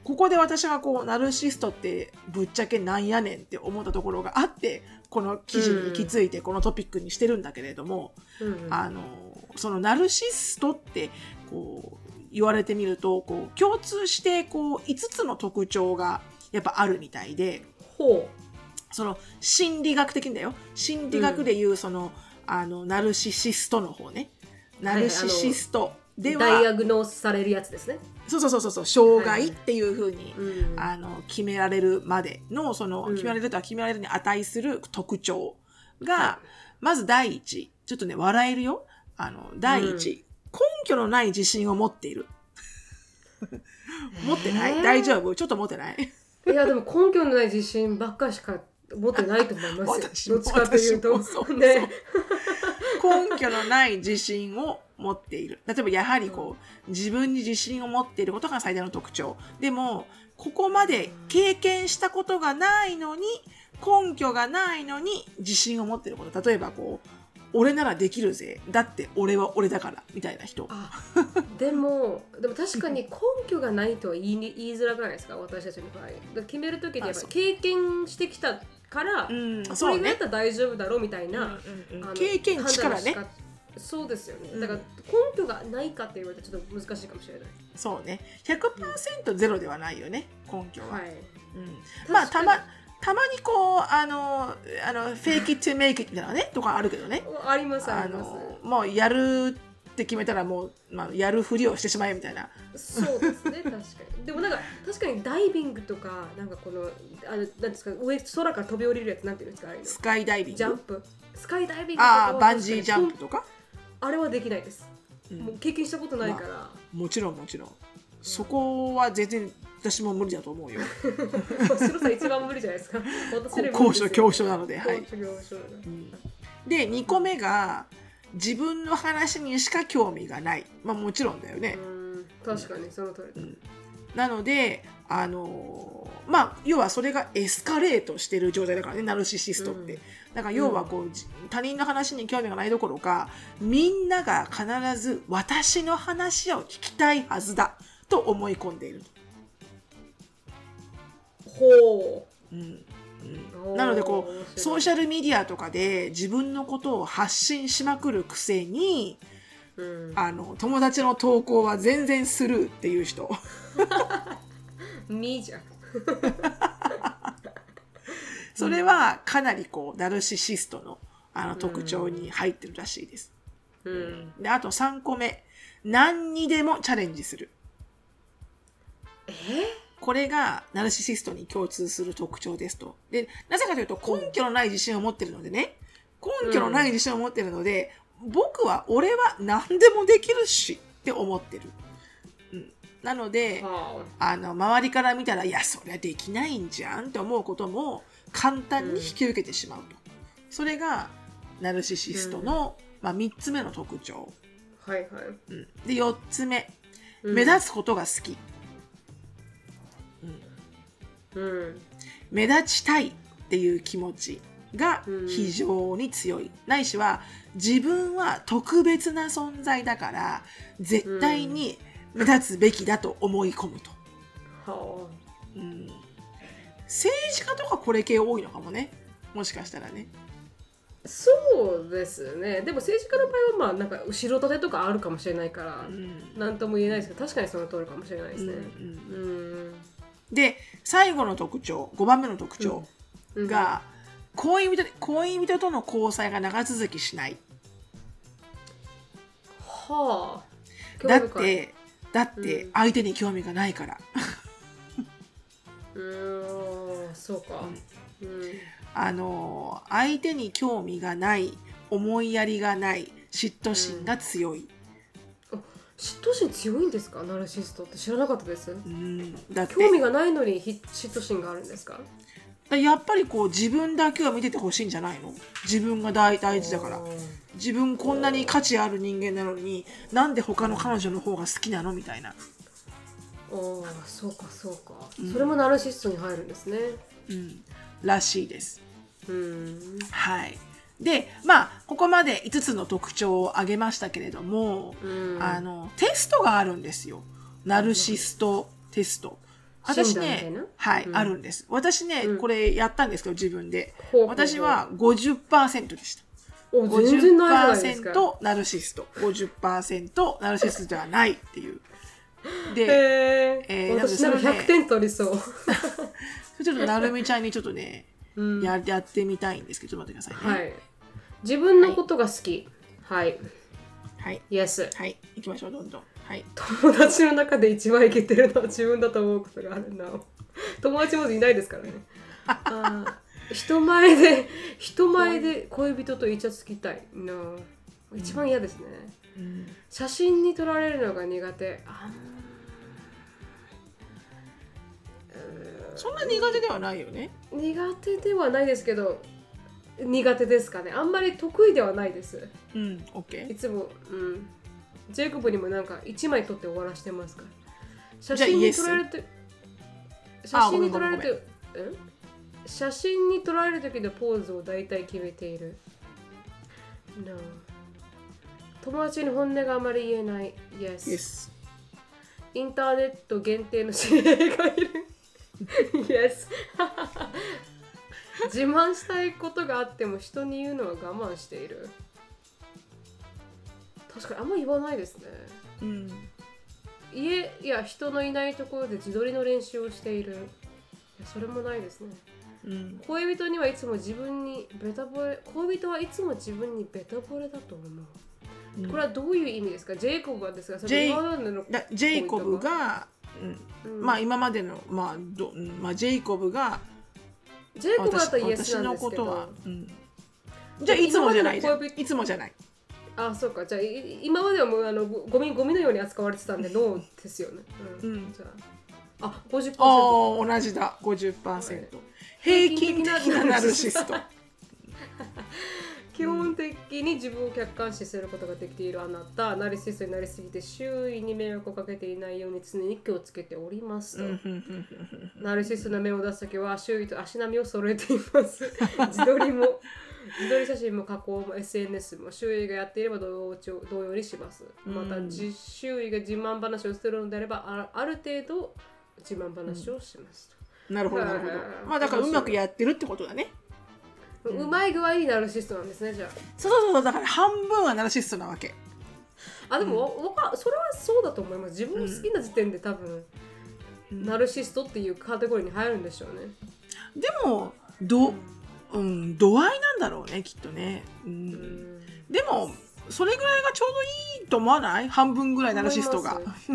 ここで私がこうナルシストってぶっちゃけなんやねんって思ったところがあってこの記事に行き着いてこのトピックにしてるんだけれども、うんあのそのナルシストってこう言われてみるとこう共通してこう5つの特徴がやっぱあるみたいでほその心理学的にだよ。心理学でいうその,、あのナルシシストの方ね。ナルシシスト。うでは、ダイアグノースされるやつですね。そうそうそうそう障害っていうふうに、うん。あの決められるまでのその、うん。決められるとは決められるに値する特徴が、はまず第一ちょっとね笑えるよ。あの第一、根拠のない自信を持っている。*laughs* 持ってない、えー？大丈夫？ちょっと持ってない？いやでも根拠のない自信ばっかしか持ってないと思いますよ。*laughs* 私もどっちかというと。私もそう。ね。根拠のない自信を持っている。例えばやはりこう自分に自信を持っていることが最大の特徴。でもここまで経験したことがないのに根拠がないのに自信を持っていること。例えばこう俺ならできるぜ。だって俺は俺だから。みたいな人。あでもでも確かに根拠がないとは言いに言いづらくないですか？私たちの場合。決める時にやっぱ経験してきたから、うんれがやったら大丈夫だろうみたいな、うんうんうん。あの経験値からねそうですよね、うん。だから根拠がないかって言われたらちょっと難しいかもしれない。そうね。100%ゼロではないよね根拠は、はい。うん、まあた確かに。またまにこうあのあのフェイキットメイキットみたいなのねとかあるけどね。ありますああります。のもうやるって決めたらもう、まあ、やるふりをしてしまえみたいな。そうですね *laughs* 確かに。でもなんか確かにダイビングとかなんかこのあのなんですか上空から飛び降りるやつなんていうんですかああいうの。スカイダイビング？ジャンプ。スカイダイビングとかはああバンジージャンプ確とか、あれはできないです、うん。もう経験したことないから、もちろんもちろん。そこは全然私も無理だと思うよ。*laughs* 白さん一番無理じゃないですか。私高所恐怖症なのではい、うん。で2個目が自分の話にしか興味がない。まあもちろんだよね、うん。確かにその通りだ、うん。なのであのーまあ要はそれがエスカレートしてる状態だからねナルシシストって、うん。だから要はこう、じ他人の話に興味がないどころかみんなが必ず私の話を聞きたいはずだと思い込んでいる、ほう。ん、うん。なのでこうソーシャャルメディアとかで自分のことを発信しまくるくせにル、うん、あの友達の投稿は全然スルーっていう人。*laughs* じゃん。*laughs* それはかなりこうナルシシストのあの特徴に入ってるらしいです。うん。であと3個目。何にでもチャレンジする。え？これがナルシシストに共通する特徴ですと。でなぜかというと根拠のない自信を持ってるのでね。根拠のない自信を持ってるので、僕は俺は何でもできるしって思ってる。うん、なのではあの周りから見たらいやそりゃできないんじゃんって思うことも簡単に引き受けてしまうと。それがナルシシストの、まあ、3つ目の特徴。あはいはい、うん。で4つ目。うん。目立つことが好き。うん。目立ちたいっていう気持ちがうん。非常に強い、ないしは自分は特別な存在だから絶対に目立つべきだと思い込むと、はうん。政治家とかこれ系多いのかもね。もしかしたらね。あそうですね。でも政治家の場合はまあなんか後ろ盾とかあるかもしれないからうん。なんとも言えないですけど確かにその通りかもしれないですね。うんうんで最後の特徴5番目の特徴うん。が、恋人恋人との交際が長続きしない。はあ。だってだってうん相手に興味がないから。うーん。そうか。うんあの相手に興味がない思いやりがない嫉妬心が強い、嫉妬心強いんですか？ナルシストって知らなかったです。うんだって。興味がないのにひ嫉妬心があるんですか？だやっぱりこう自分だけを見ててほしいんじゃないの？自分が大大事だから。自分こんなに価値ある人間なのになんで他の彼女の方が好きなの？みたいな、あーそうかそうか、うん。それもナルシストに入るんですね。うん、らしいです。うんはい。でまあここまで5つの特徴を挙げましたけれども、うん。あのテストがあるんですよ。ナルシストテスト。私ねはい、うん。あるんです。私ね、うん。これやったんですけど自分で。ほうほうほう。私は50%でした。お全然ないじゃないですか。50%ナルシスト。50%ナルシストではないっていう。でへええー私なんかなんかそれね100点取りそう、*laughs* ちょっとなるみちゃんにちょっとねうん、ややってみたいんですけどちょっと待ってくださいね。はい。自分のことが好き。はい、はい、Yes はい、行きましょうどんどん。はい。友達の中で一番イケてるのは *laughs* 自分だと思うことがあるな。友達もいないですからね。*laughs* あー人前で人前で恋人とイチャつきたいな。一番嫌ですね、うん。写真に撮られるのが苦手。あそんな苦手ではないよね。ー苦手ではないですけど苦手ですかね。あんまり得意ではないです。うんオッケーいつもうん。ジェイコブにもなんか1枚撮って終わらしてますから。写真に撮られて写あ真に撮られてうん写真に撮られる時のポーズを大体決めている。No 友達に本音があまり言えない。Yes, Yes インターネット限定の知り合いがいる Yes. *laughs* 自慢したいことがあっても人に言うのは我慢している。確かにあんま言わないですね。うん。家や人のいないところで自撮りの練習をしている。いやそれもないですね。うん。恋人にはいつも自分にベタ惚れ恋人はいつも自分にベタ惚れだと思う。これはどういう意味ですか？ジェイコブはですかそれジェイコブが、うん。うんまあ今までの、まあどうんまあ、ジェイコブがジェイコブだ私ったらイエス私のなんですけど。ことは、うん、じゃあいつもじゃない。じゃんいつもじゃない。あそうか。じゃあい今まではもうあのゴゴミゴミのように扱われてたんでノーですよね、うん。うん。じゃあ。あ50%ああ同じだ。50%平均的なナルシスト基本的に自分を客観視することができているあなたナルシストになりすぎて周囲に迷惑をかけていないように常に気をつけておりますと、うんうんうんナルシストな目を出すときは周囲と足並みを揃えています。*laughs* 自撮りも自撮り写真も加工も SNS も周囲がやっていれば同調同様にします。またうん。自周囲が自慢話をするのであればあある程度自慢話をしますと、なるほどなるほど。はいまあだからうまくやってるってことだねうまい具合にナルシストなんですねじゃそうそうそうだから半分はナルシストなわけ。ああでも、わかそれはそうだと思います。自分が好きな時点で多分、うん。ナルシストっていうカテゴリーに入るんでしょうね。でもどうん度合いなんだろうねきっとね、うん。うん。でもそれぐらいがちょうどいいと思わない？半分ぐらいナルシストが。う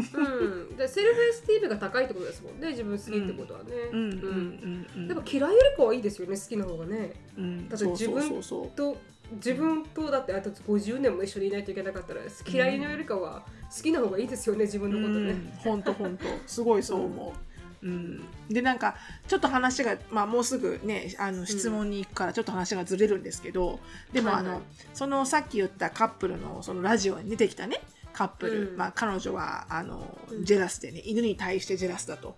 ん、でセルフエスティームが高いってことですもんね自分好きってことはね、でも嫌いよりかはいいですよね好きな方がね。うん。だって自分と自分とだってあと50年も一緒にいないといけなかったら嫌いのよりかは好きな方がいいですよね自分のことね、本当本当。すごいそう思う。うん、でなんかちょっと話が、まあ、もうすぐねあの質問に行くからちょっと話がずれるんですけど、でも、はいはい。あのそのさっき言ったカップルのそのラジオに出てきたねカップル、うん。まあ、彼女はあのうん。ジェラスでね犬に対してジェラスだと。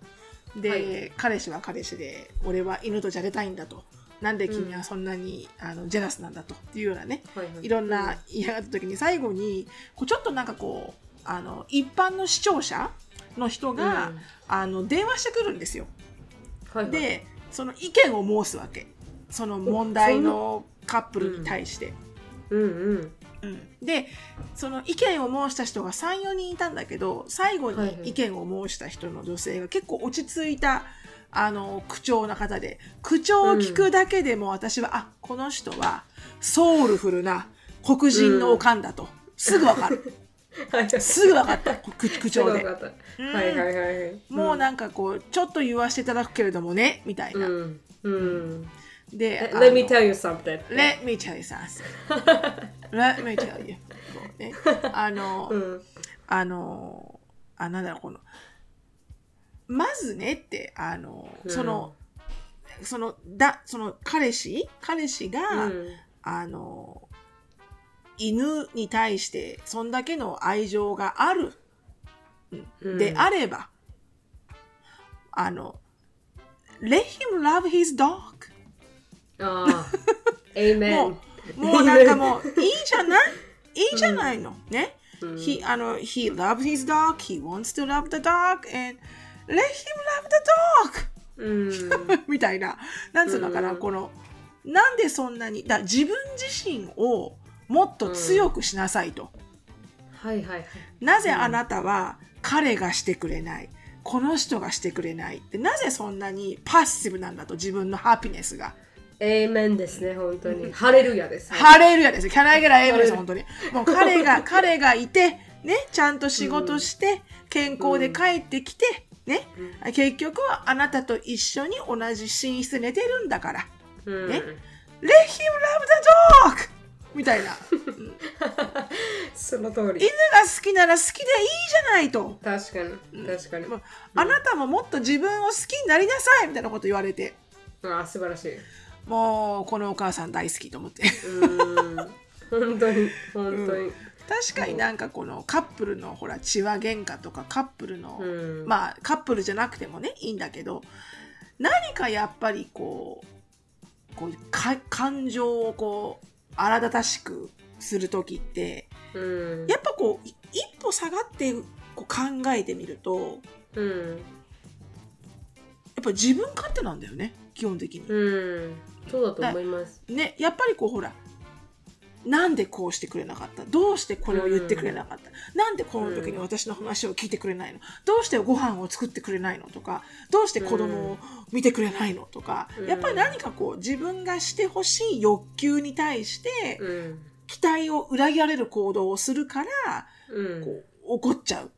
で、はい。彼氏は彼氏で俺は犬とじゃれたいんだと。なんで君はそんなに、あのジェラスなんだとっていうようなねはいはい。いろんな言い上がった時に最後にこうちょっとなんかこうあの一般の視聴者の人が、うん。あの電話してくるんですよ。はいはい、でその意見を申すわけ。その問題のカップルに対して。うん。うんうん。でその意見を申した人が34人いたんだけど最後に意見を申した人の女性が結構落ち着いたあの口調な方で。口調を聞くだけでも私は、あこの人はソウルフルな黒人のおかんだと、すぐわかる *laughs* すぐわかった。*laughs* 口 *laughs* 口調で。もうなんかこうちょっと言わせていただくけれどもねみたいな、うんうん。で Let me あの tell you something Let me tell you something. Let me tell you. *laughs* あの、うん。あの、あ、なんだろう、この、まずねって、あの、うん。その、その、だ、その彼氏？彼氏が、うん。あの、犬に対して、そんだけの愛情がある、うん。であれば、あの、let him love his dog. ああ Amen もう、もうなんかもう、いいじゃない？いいじゃないの？ね？うん。He, あの、he loves his dog, he wants to love the dog, and let him love the うん。dog! *laughs* みたいな。なんつうのかな、うん。この、なんでそんなに、だ自分自身をもっと強くしなさいと。はいはいはいなぜあなたは彼がしてくれない？この人がしてくれない？ってなぜそんなにパッシブなんだと？自分のハピネスが。Amen ですね本当にハレルヤですハレルヤです。キャナイゲラエムです、本当に。もう彼が、*laughs* 彼がいて、ね、ちゃんと仕事して、健康で帰ってきて、ね、結局はあなたと一緒に同じ寝室で寝てるんだから。うんね Let him love the dog! みたいな。*laughs* その通犬りが好きなら好きでいいじゃないと。確かに。確かに。もうあなたももっと自分を好きになりなさいみたいなこと言われて。ああ素晴らしい。もう、このお母さん大好きと思って。うん。本当に。本当に。確かになんかこのカップルのほら血話喧嘩とかカップルの、うん。まあカップルじゃなくてもねいいんだけど何かやっぱりこうこうか感情をこう荒立たしくする時ってうん。やっぱこうい一歩下がってこう考えてみるとうん。やっぱ自分勝手なんだよね基本的に。うん。そうだと思います。ねやっぱりこうほらなんでこうしてくれなかった？どうしてこれを言ってくれなかった、なんでこの時に私の話を聞いてくれないの？どうしてご飯を作ってくれないのとか？どうして子供を見てくれないのとか、うん。やっぱり何かこう自分がしてほしい欲求に対してうん。期待を裏切られる行動をするからうん。こう怒っちゃう。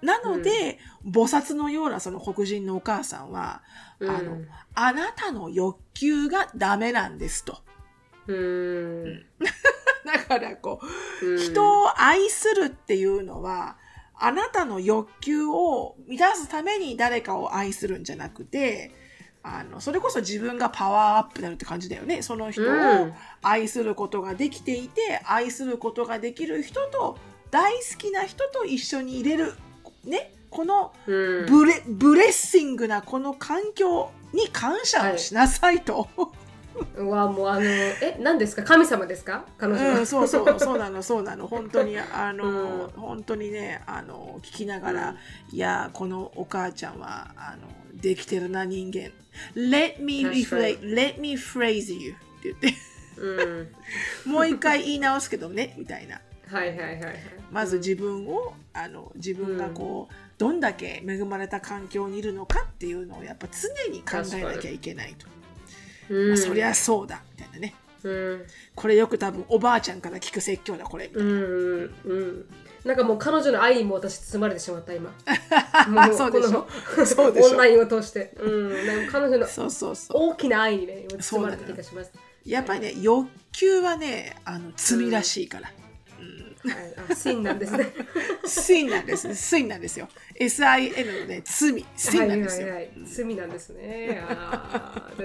なので、菩薩のようなその黒人のお母さんは、うん。あの、あなたの欲求がダメなんですと。うん *laughs* だからこう、うん人を愛するっていうのは、あなたの欲求を満たすために誰かを愛するんじゃなくて、あの、それこそ自分がパワーアップになるって感じだよね。その人うをん愛することができていて、愛することができる人と、大好きな人と一緒にいれる。ね。このうん ble、blessing なこの環境に感謝をしなさいと。*laughs* うわもうあのえ何ですか？神様ですか？彼女は、うん、そうそう、*laughs* そうなの、そうなの、本当に、あの、うん。本当にね、あの、聞きながら、いや、このお母ちゃんは、あの、できてるな人間。Let me 確かに。reflect Let me phrase you って言って。うん。*laughs* もう一回言い直すけどねみたいな。はいはいはいはい。まず自分をあの自分がこう、どんだけ恵まれた環境にいるのかっていうのをやっぱ常に考えなきゃいけないと、うん。まあ、そりゃそうだみたいなね。うん。これよく多分おばあちゃんから聞く説教だこれみたいな、うんうんうん。なんかもう彼女の愛にも私包まれてしまった今。*laughs* もそうでしょ。そうでしょ。オンラインを通して。うん。なんか彼女のそうそうそう。大きな愛にね今包まれた気がします。やっぱりね欲求はねあの罪らしいから、はいあ真なんですね。罪なんですね。罪なんですよ。SIN のね罪。罪なんですよ、はいはいはい、罪なんですね。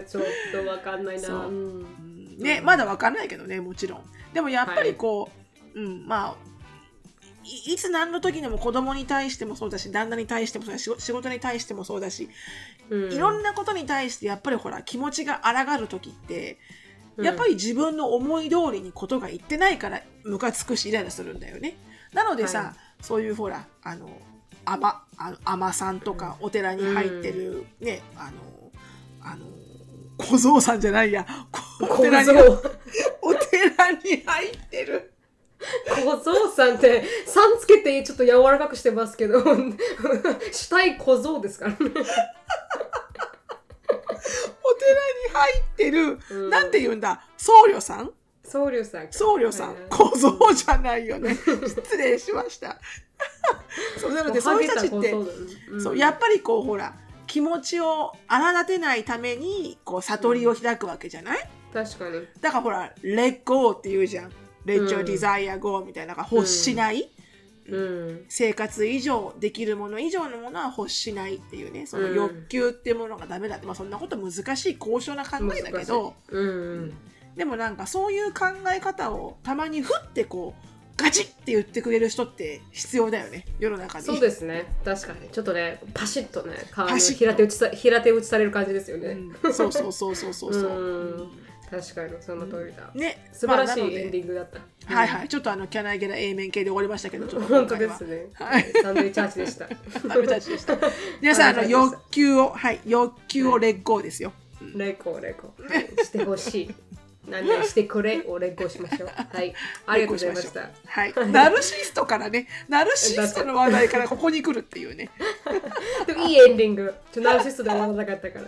ちょっとわかんないな。ねまだわかんないけどねもちろん。でもやっぱりこう、うんまあいいつ何の時でも子供に対してもそうだし旦那に対してもそうだし仕事に対してもそうだし、うん。いろんなことに対してやっぱりほら気持ちが抗る時ってやっぱり自分の思い通りにことがいってないからムカつくしイライラするんだよね。なのでさ、はい。そういうほらあのあまあの海女さんとかお寺に入ってる、ねあのあの小僧さんじゃないや。お *laughs* 小寺に僧。*laughs* お寺に入ってる。小僧さんってさんつけてちょっと柔らかくしてますけど *laughs* 主体小僧ですからね。お寺に入ってる、うん。なんて言うんだ？僧侶さん？僧侶さんか。僧侶さん、小僧じゃないよね。失礼しました。*laughs* そうなのでそういう人たちって、うん。そうやっぱりこうほら気持ちを荒立てないためにこう悟りを開くわけじゃない、確かに。だからほら「let go」って言うじゃん「let your うん。desire go」みたいな欲しない、うん。生活以上できるもの以上のものは欲しないっていうねその欲求っていうものがダメだって、まあ、そんなこと難しい高尚な考えだけど、うんうん。でもなんかそういう考え方をたまにふってこうガチッって言ってくれる人って必要だよね世の中に。そうですね。確かに。ちょっとね、パシッとね、顔のパシッと平手打ちさ平手打ちされる感じですよね。うんそうそうそうそうそうそう。*laughs* うん確かにその通りだ。ね、素晴らしいまあエンディングだった。はいはい、ちょっとあのキャナイゲラ A 面系で終わりましたけど、ちょっと本当ですね。はいサンデーチャーチでした。サブチャーチでした。*laughs* 皆さん、あの欲求を、はい、欲求をレッゴーですよ。レコレコ、はい、してほしい。何々してくれをレッコしましょう。はい。ありがとうございました。はい、ナルシストからね、ナルシストの話題からここに来るっていうね。でもいいエンディング。ちょナルシストで終わらなかったから。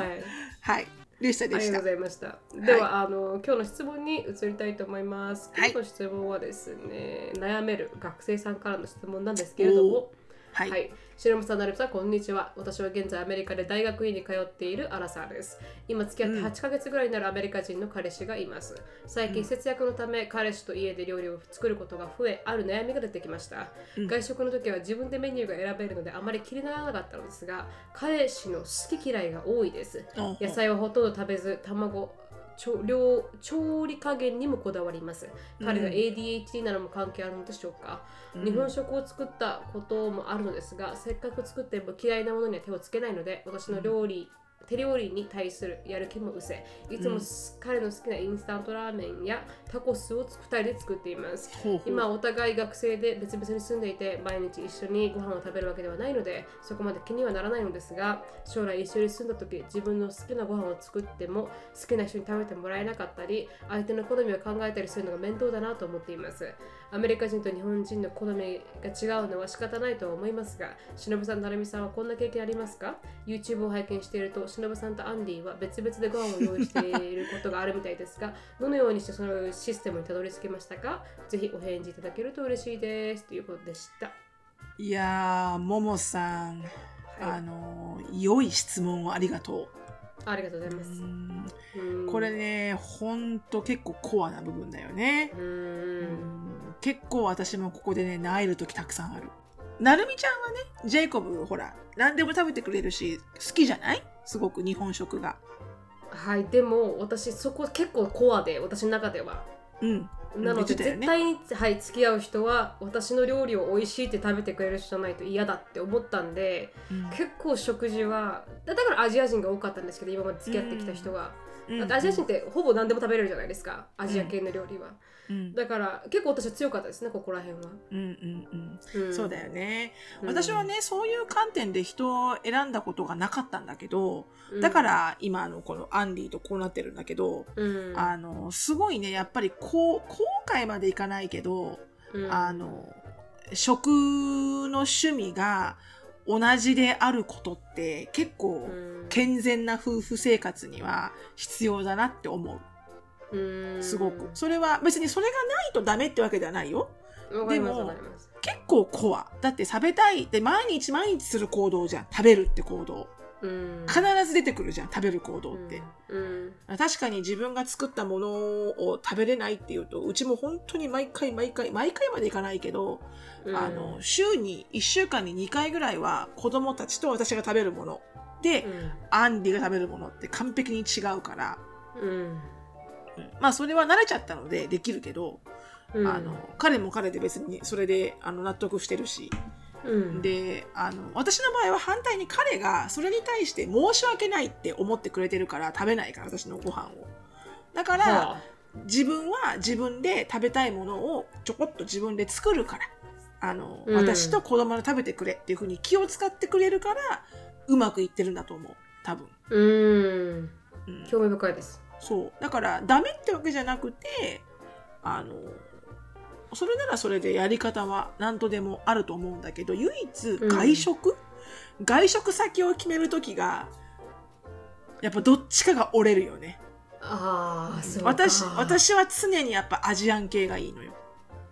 はい。はい、でしたでしたありがとうご。ざいました。では、あの今日の質問に移りたいと思います。はい今日の質問はですね、悩める学生さんからの質問なんですけれども、はい、はい。しのぶさん、なるみさん、こんにちは。私は現在アメリカで大学院に通っているアラサーです。今付き合って8ヶ月ぐらいになるアメリカ人の彼氏がいます。最近節約のため彼氏と家で料理を作ることが増え、ある悩みが出てきました。外食の時は自分でメニューが選べるのであまり気にならなかったのですが、彼氏の好き嫌いが多いです。うん野菜はほとんど食べず、卵、調量調理加減にもこだわります。彼が ADHD なのも関係あるのでしょうか、日本食を作ったこともあるのですが、せっかく作っても嫌いなものには手をつけないので、私の料理、手料理に対するやる気も失せ、いつも彼の好きなインスタントラーメンやタコスを2人で作っています。今お互い学生で別々に住んでいて毎日一緒にご飯を食べるわけではないのでそこまで気にはならないのですが将来一緒に住んだ時自分の好きなご飯を作っても好きな人に食べてもらえなかったり相手の好みを考えたりするのが面倒だなと思っていますアメリカ人と日本人の好みが違うのは仕方ないとは思いますが忍さん、なるみさんはこんな経験ありますか ?YouTube を拝見していると忍さんとアンディは別々でご飯を用意していることがあるみたいですがどのようにしてそのシステムにたどり着けましたか？ぜひお返事いただけると嬉しいです。ということでした。いやー、ももさん、あの、良い質問をありがとありがとうございまう。す。これ。ね、ほんと結構コアな部分だよね。結構私もここでね、萎える時たくさんある。なるみちゃんはね、ジェイコブ、ほら、何でも食べてくれるし、好きじゃない？すごく日本食が。はい、でも私そこ結構コアで私の中では。うん。なので、絶対に、はい、付き合う人は私の料理を美味しいって食べてくれる人じゃないと嫌だって思ったんでうん。結構食事はだだからアジア人が多かったんですけど今まで付き合ってきた人は、うん。だってアジア人ってほぼ何でも食べれるじゃないですか。アジア系の料理は、うんだから結構私は強かったですねここら辺は、うんうんそうだよね、うん。私はねそういう観点で人を選んだことがなかったんだけどうん。だから今のこのアンディとこうなってるんだけど、うん。あのすごいねやっぱりこう後悔までいかないけど、うん。あの食の趣味が同じであることって結構うん。健全な夫婦生活には必要だなって思う。うんすごく。それは別にそれがないとダメってわけではないよ。でも結構コアだって食べたい。って毎日毎日する行動じゃん。食べるって行動。うん。必ず出てくるじゃん。食べる行動って、うん。確かに自分が作ったものを食べれないっていうとうちも本当に毎回毎回毎回までいかないけど、うん。あの週に1週間に2回ぐらいは子供たちと私が食べるもの。で、アンディが食べるものって完璧に違うから、まあそれは慣れちゃったのでできるけど、うん。あの彼も彼で別にそれであの納得してるし、うん。であの私の場合は反対に彼がそれに対して申し訳ないって思ってくれてるから食べないから私のご飯を。だから、はあ。自分は自分で食べたいものをちょこっと自分で作るから。あの、うん。私と子供が食べてくれっていうふうに気を使ってくれるからうまくいってるんだと思う。多分、うん。うん。興味深いですそう。だからダメってわけじゃなくてあのそれならそれでやり方は何とでもあると思うんだけど唯一うん。外食、外食先を決める時がやっぱどっちかが折れるよね。ああそ私私は常にやっぱアジアン系がいいのよ。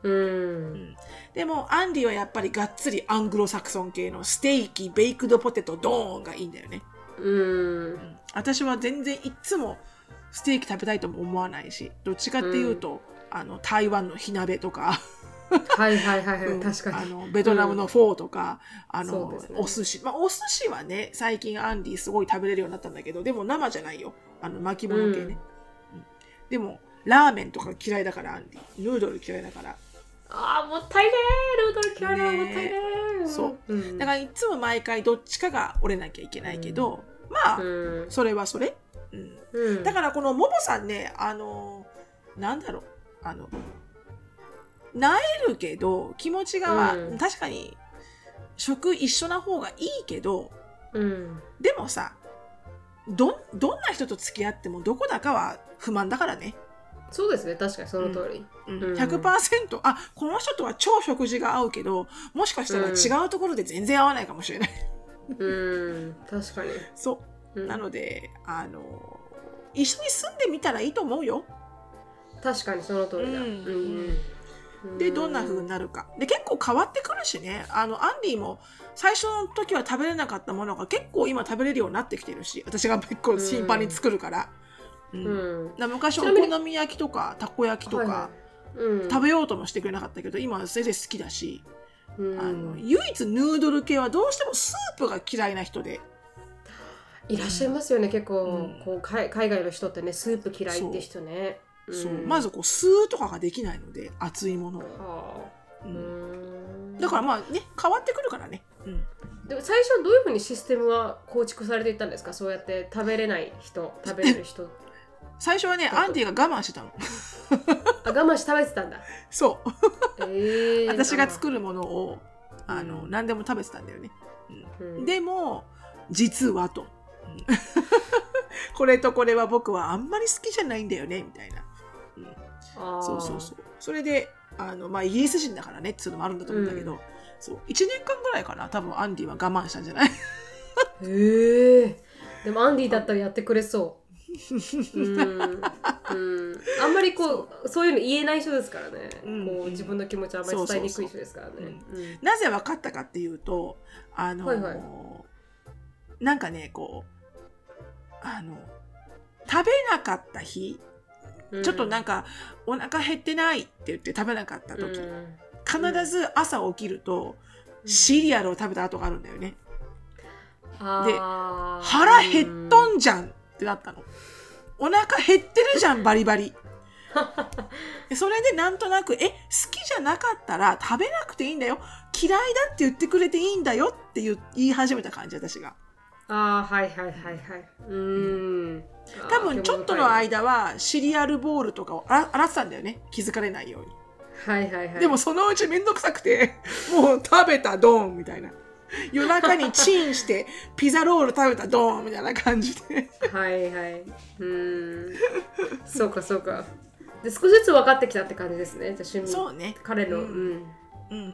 うん。でもアンディはやっぱりがっつりアングロサクソン系のステーキベイクドポテトドーンがいいんだよね、うん。うん。私は全然いっつもステーキ食べたいとも思わないしどっちかっていうと、あの台湾の火鍋とか。はいはいはいはい、うん。確かに。あのベトナムのフォーとか、あの、そうですね。お寿司。まあお寿司はね最近アンディすごい食べれるようになったんだけどでも生じゃないよ。あの巻物系ね、うん。でもラーメンとか嫌いだからアンディ。ヌードル嫌いだから。ああもったいねー。ルードル嫌いなねもったいねー。そう。うん、だからいつも毎回どっちかが折れなきゃいけないけど、まあ、うん。それはそれ、うん、うん、だからこのももさんねあのなんだろう。あのなえるけど気持ちがは、うん。確かに食一緒な方がいいけどうん。でもさどどんな人と付き合ってもどこだかは不満だからね、そうですね。確かにその通り、うん。うん。100%あこの人とは超食事が合うけどもしかしたら違うところで全然合わないかもしれない、うん、確かに、そううん。なので、あの、一緒に住んでみたらいいと思うよ。確かにその通りだ、うん。うん。で、どんな風になるか。で、結構変わってくるしね。あの、アンディも最初の時は食べれなかったものが結構今食べれるようになってきてるし、私が結構頻繁に作るから。うん。うん。昔お好み焼きとかたこ焼きとか、はいはい。うん、食べようともしてくれなかったけど今は全然好きだし、うん。あの唯一ヌードル系はどうしてもスープが嫌いな人でいらっしゃいますよね結構、うん。こう海海外の人ってねスープ嫌いって人ね。そう。うん。まずこうスーとかができないので熱いものを、だからまあね変わってくるからね、うん、でも最初はどういうふうにシステムは構築されていったんですか？そうやって食べれない人食べれる人。*laughs* 最初はねアンディが我慢してたの。あ我慢して食べてたんだ。*laughs* そう。ええ *laughs* 私が作るものをあうのん。何でも食べてたんだよね、うん。でも実はと、うんこれとこれは僕はあんまり好きじゃないんだよねみたいな、うん。そうそうそう。それであの、まあ、イギリス人だからねっつうのもあるんだと思うんだけど、うん。そう1年間ぐらいかな多分アンディは我慢したんじゃない？へえでもアンディだったらやってくれそう。うん、うん、あんまりこうそういうの言えない人ですからね、うん。こう自分の気持ちあんまり伝えにくい人ですからね。なぜ分かったかっていうとあの、はいはい。なんかねこうあの食べなかった日、うんちょっとなんかお腹減ってないって言って食べなかった時、うん必ず朝起きるとシリアルを食べた後があるんだよね。あー腹減っとうんじゃんってなったの。お腹減ってるじゃん *laughs* バリバリ。*laughs* でそれでなんとなく、え、好きじゃなかったら食べなくていいんだよ。嫌いだって言ってくれていいんだよって言い始めた感じ、私が。あーはいはいはいはい。うん。多分ちょっとの間はシリアルボールとかを洗洗ってたんだよね。気づかれないように、はいはいはい。でもそのうちめんどくさくてもう食べたドーンみたいな。夜中にチンして *laughs* ピザロール食べたドーンみたいな感じで。はいはい。うーん。そうかそうか。で少しずつ分かってきたって感じですね。じゃあ趣味そうね。彼の、ううん。んうんうん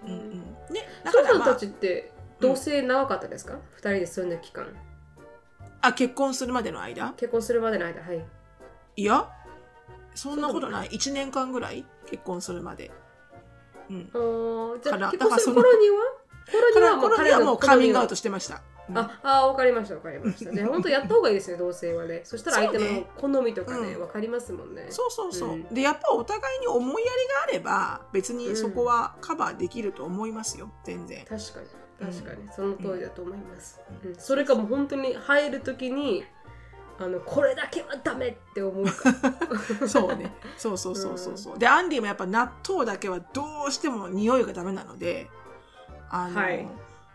うん。ねだ翔さんたちって同棲長かったですか、二人で住んだ期間あ結婚するまでの間？結婚するまでの間はい。いやそんなことない。1年間ぐらい？結婚するまで。うん。あーじゃあ結婚する頃には？頃にはもうこれはもうカミングアウトししてました、うん。ああ分かりました分かりました。じゃあ本当やった方がいいですよ同棲はね。そしたら相手の好みとかねうん。分かりますもんね。そうそうそう、うん。でやっぱお互いに思いやりがあれば別にそこはカバーできると思いますよ全然。確かに確かに、その通りだと思います、うん。うん。それかもう本当に入る時にあのこれだけはダメって思うか。*laughs* そうね。そうそうそうそうそう。でアンディもやっぱ納豆だけはどうしても匂いがダメなのであの、はい。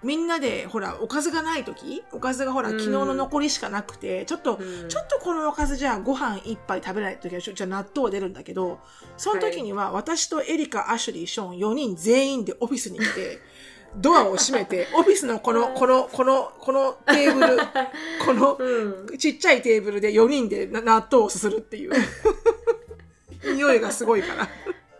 みんなでほらおかずがない時おかずがほらうん。昨日の残りしかなくてちょっと、うん。ちょっとこのおかずじゃあご飯一杯食べない時はじゃあ納豆出るんだけどその時には私とエリカアシュリーショーン4人全員でオフィスに来てドアを閉めて *laughs* オフィスのこのこのこのこのテーブル *laughs* このうん。ちっちゃいテーブルで4人でな納豆をすするっていう。*laughs* 匂いがすごいから。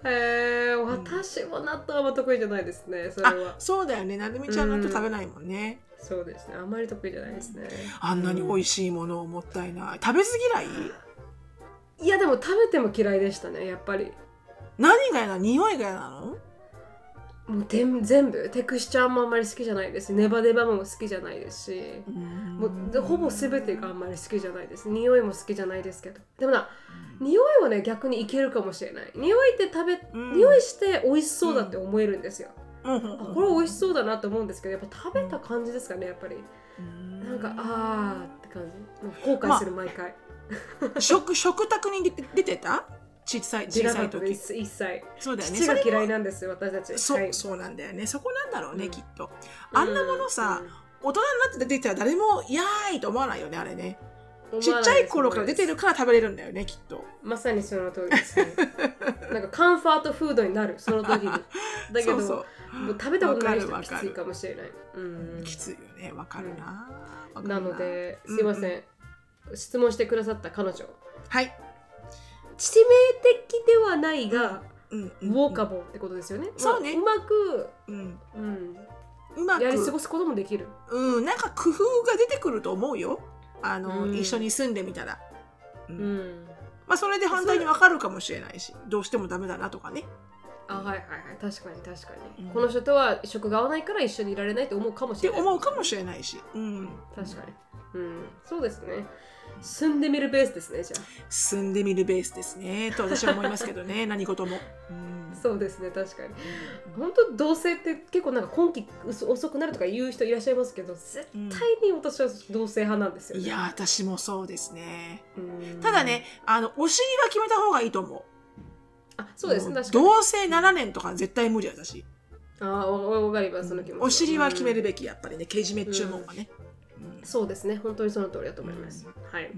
えー、私も納豆は得意じゃないですねそれあはそうだよね。なるみちゃん納豆食べないもんね、そうですね。あんまり得意じゃないですね。あんなに美味しいものをもったいない。食べず嫌い？いやでも食べても嫌いでしたねやっぱり。何が嫌なの？匂いが嫌なの？もう全部テクスチャーもあんまり好きじゃないです。ネバネバも好きじゃないですし。もうでほぼ全てがあんまり好きじゃないです。匂いも好きじゃないですけど。でもな匂いはね逆にいけるかもしれない。匂いって食べ、うん。匂いして美味しそうだって思えるんですよ、あこれ美味しそうだなと思うんですけどやっぱ食べた感じですかねやっぱり。うん。なんかあーって感じ。後悔する毎回、*laughs* 食食卓に出てた？小さい出小さ時なかったです一切そうだよね。父が嫌いなんです私たち。そう、はい。そうなんだよね。そこなんだろうね、うん。きっと。あんなものさ、大人になって出てきたら誰も「やーい!」と思わないよねあれね。うんちっちゃい頃から出てるから食べれるんだよねきっと。まさにその通りです、ね、*laughs* なんかカンファートフードになるその時に。*laughs* だけどそう食べたことない人きついかもしれない。うん。きついよね。わかるな、わかるなのですいません、う質問してくださった彼女。はい、致命的ではないが、うんウォーカボーってことですよね。そうね。まあうまく、うん、うん、うまく。やり過ごすこともできる。うん、なんか工夫が出てくると思うよ。あの、うん。一緒に住んでみたら、うん。うん。まあ、それで反対にわかるかもしれないしどうしてもダメだなとかね。あはいはいはい。確かに確かに、うん。この人とは食が合わないから一緒にいられないと思うかもしってれない。思うかもしれないし、うん、確かに。うん、そうですね。住んでみるベースですねじゃあ。住んでみるベースですねと私は思いますけどね *laughs* 何事も、うん、そうですね確かに。本当同棲って結構なんか今期遅遅くなるとか言う人いらっしゃいますけど絶対に私は同棲派なんですよ、ね。いや私もそうですね。うん。ただねあのお尻は決めた方がいいと思う。あそうですね確かに。同棲7年とか絶対無理私。あわわかりますその気持ち。はお尻は決めるうん。べきやっぱりねけじめ注文はね、うんそうですね。本当にその通りだと思います、はい。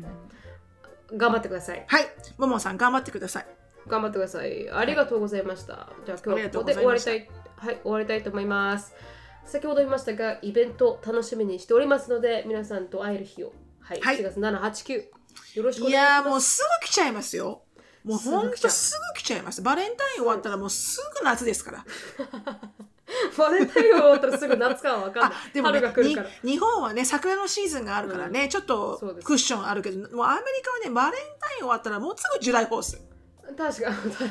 うん。頑張ってください。はい。ももさん頑張ってください。頑張ってください。ありがとうございました、じゃあ今日はここで終わりたいはい。終わりたいと思います。先ほど言いましたがイベント楽しみにしておりますので皆さんと会える日を。はい、はい。4月789よろしくおい願いします。やーもうすぐ来ちゃいますよ。もうほんすぐ来ちゃうとすぐ来ちゃいます。バレンタイン終わったらもうすぐ夏ですから *laughs* バレンタイン終わったらすぐ夏かは分かんあない。でもね春が来るから。に日本はね桜のシーズンがあるからね、ちょっとクッションあるけどもうアメリカはねバレンタイン終わったらもうすぐジュライホース。確か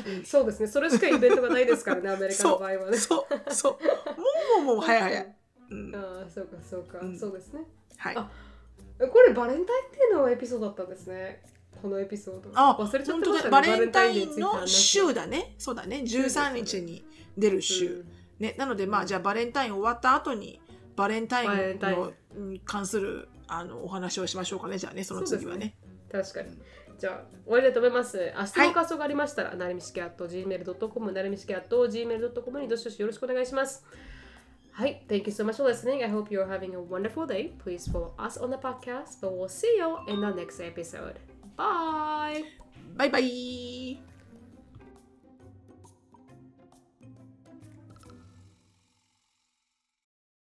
に。そうですね。それしかイベントがないですからね *laughs* アメリカの場合はね。そう。そう。もうもうもう早い早い、うん、ああそうかそうか、うん。そうですね。はい。あこれバレンタインっていうのエピソードだったんですね。このエピソード。あ忘れちゃっ本てましたね。バレンタインの週だね。そうだね。13日に出る週、ね、なのでまあじゃあバレンタイン終わった後にバレンタインのに関するあのお話をしましょうかねじゃあねその次はね確かにじゃあ終わりだと思います明日の感想がありましたら、なるみしき at gmail.com なるみしき at gmail.com にどしどしよろしくお願いしますはい、Thank you so much for listening. I hope you're having a wonderful day. Please follow us on the podcast, but we'll see you in the next episode. バイバイバイ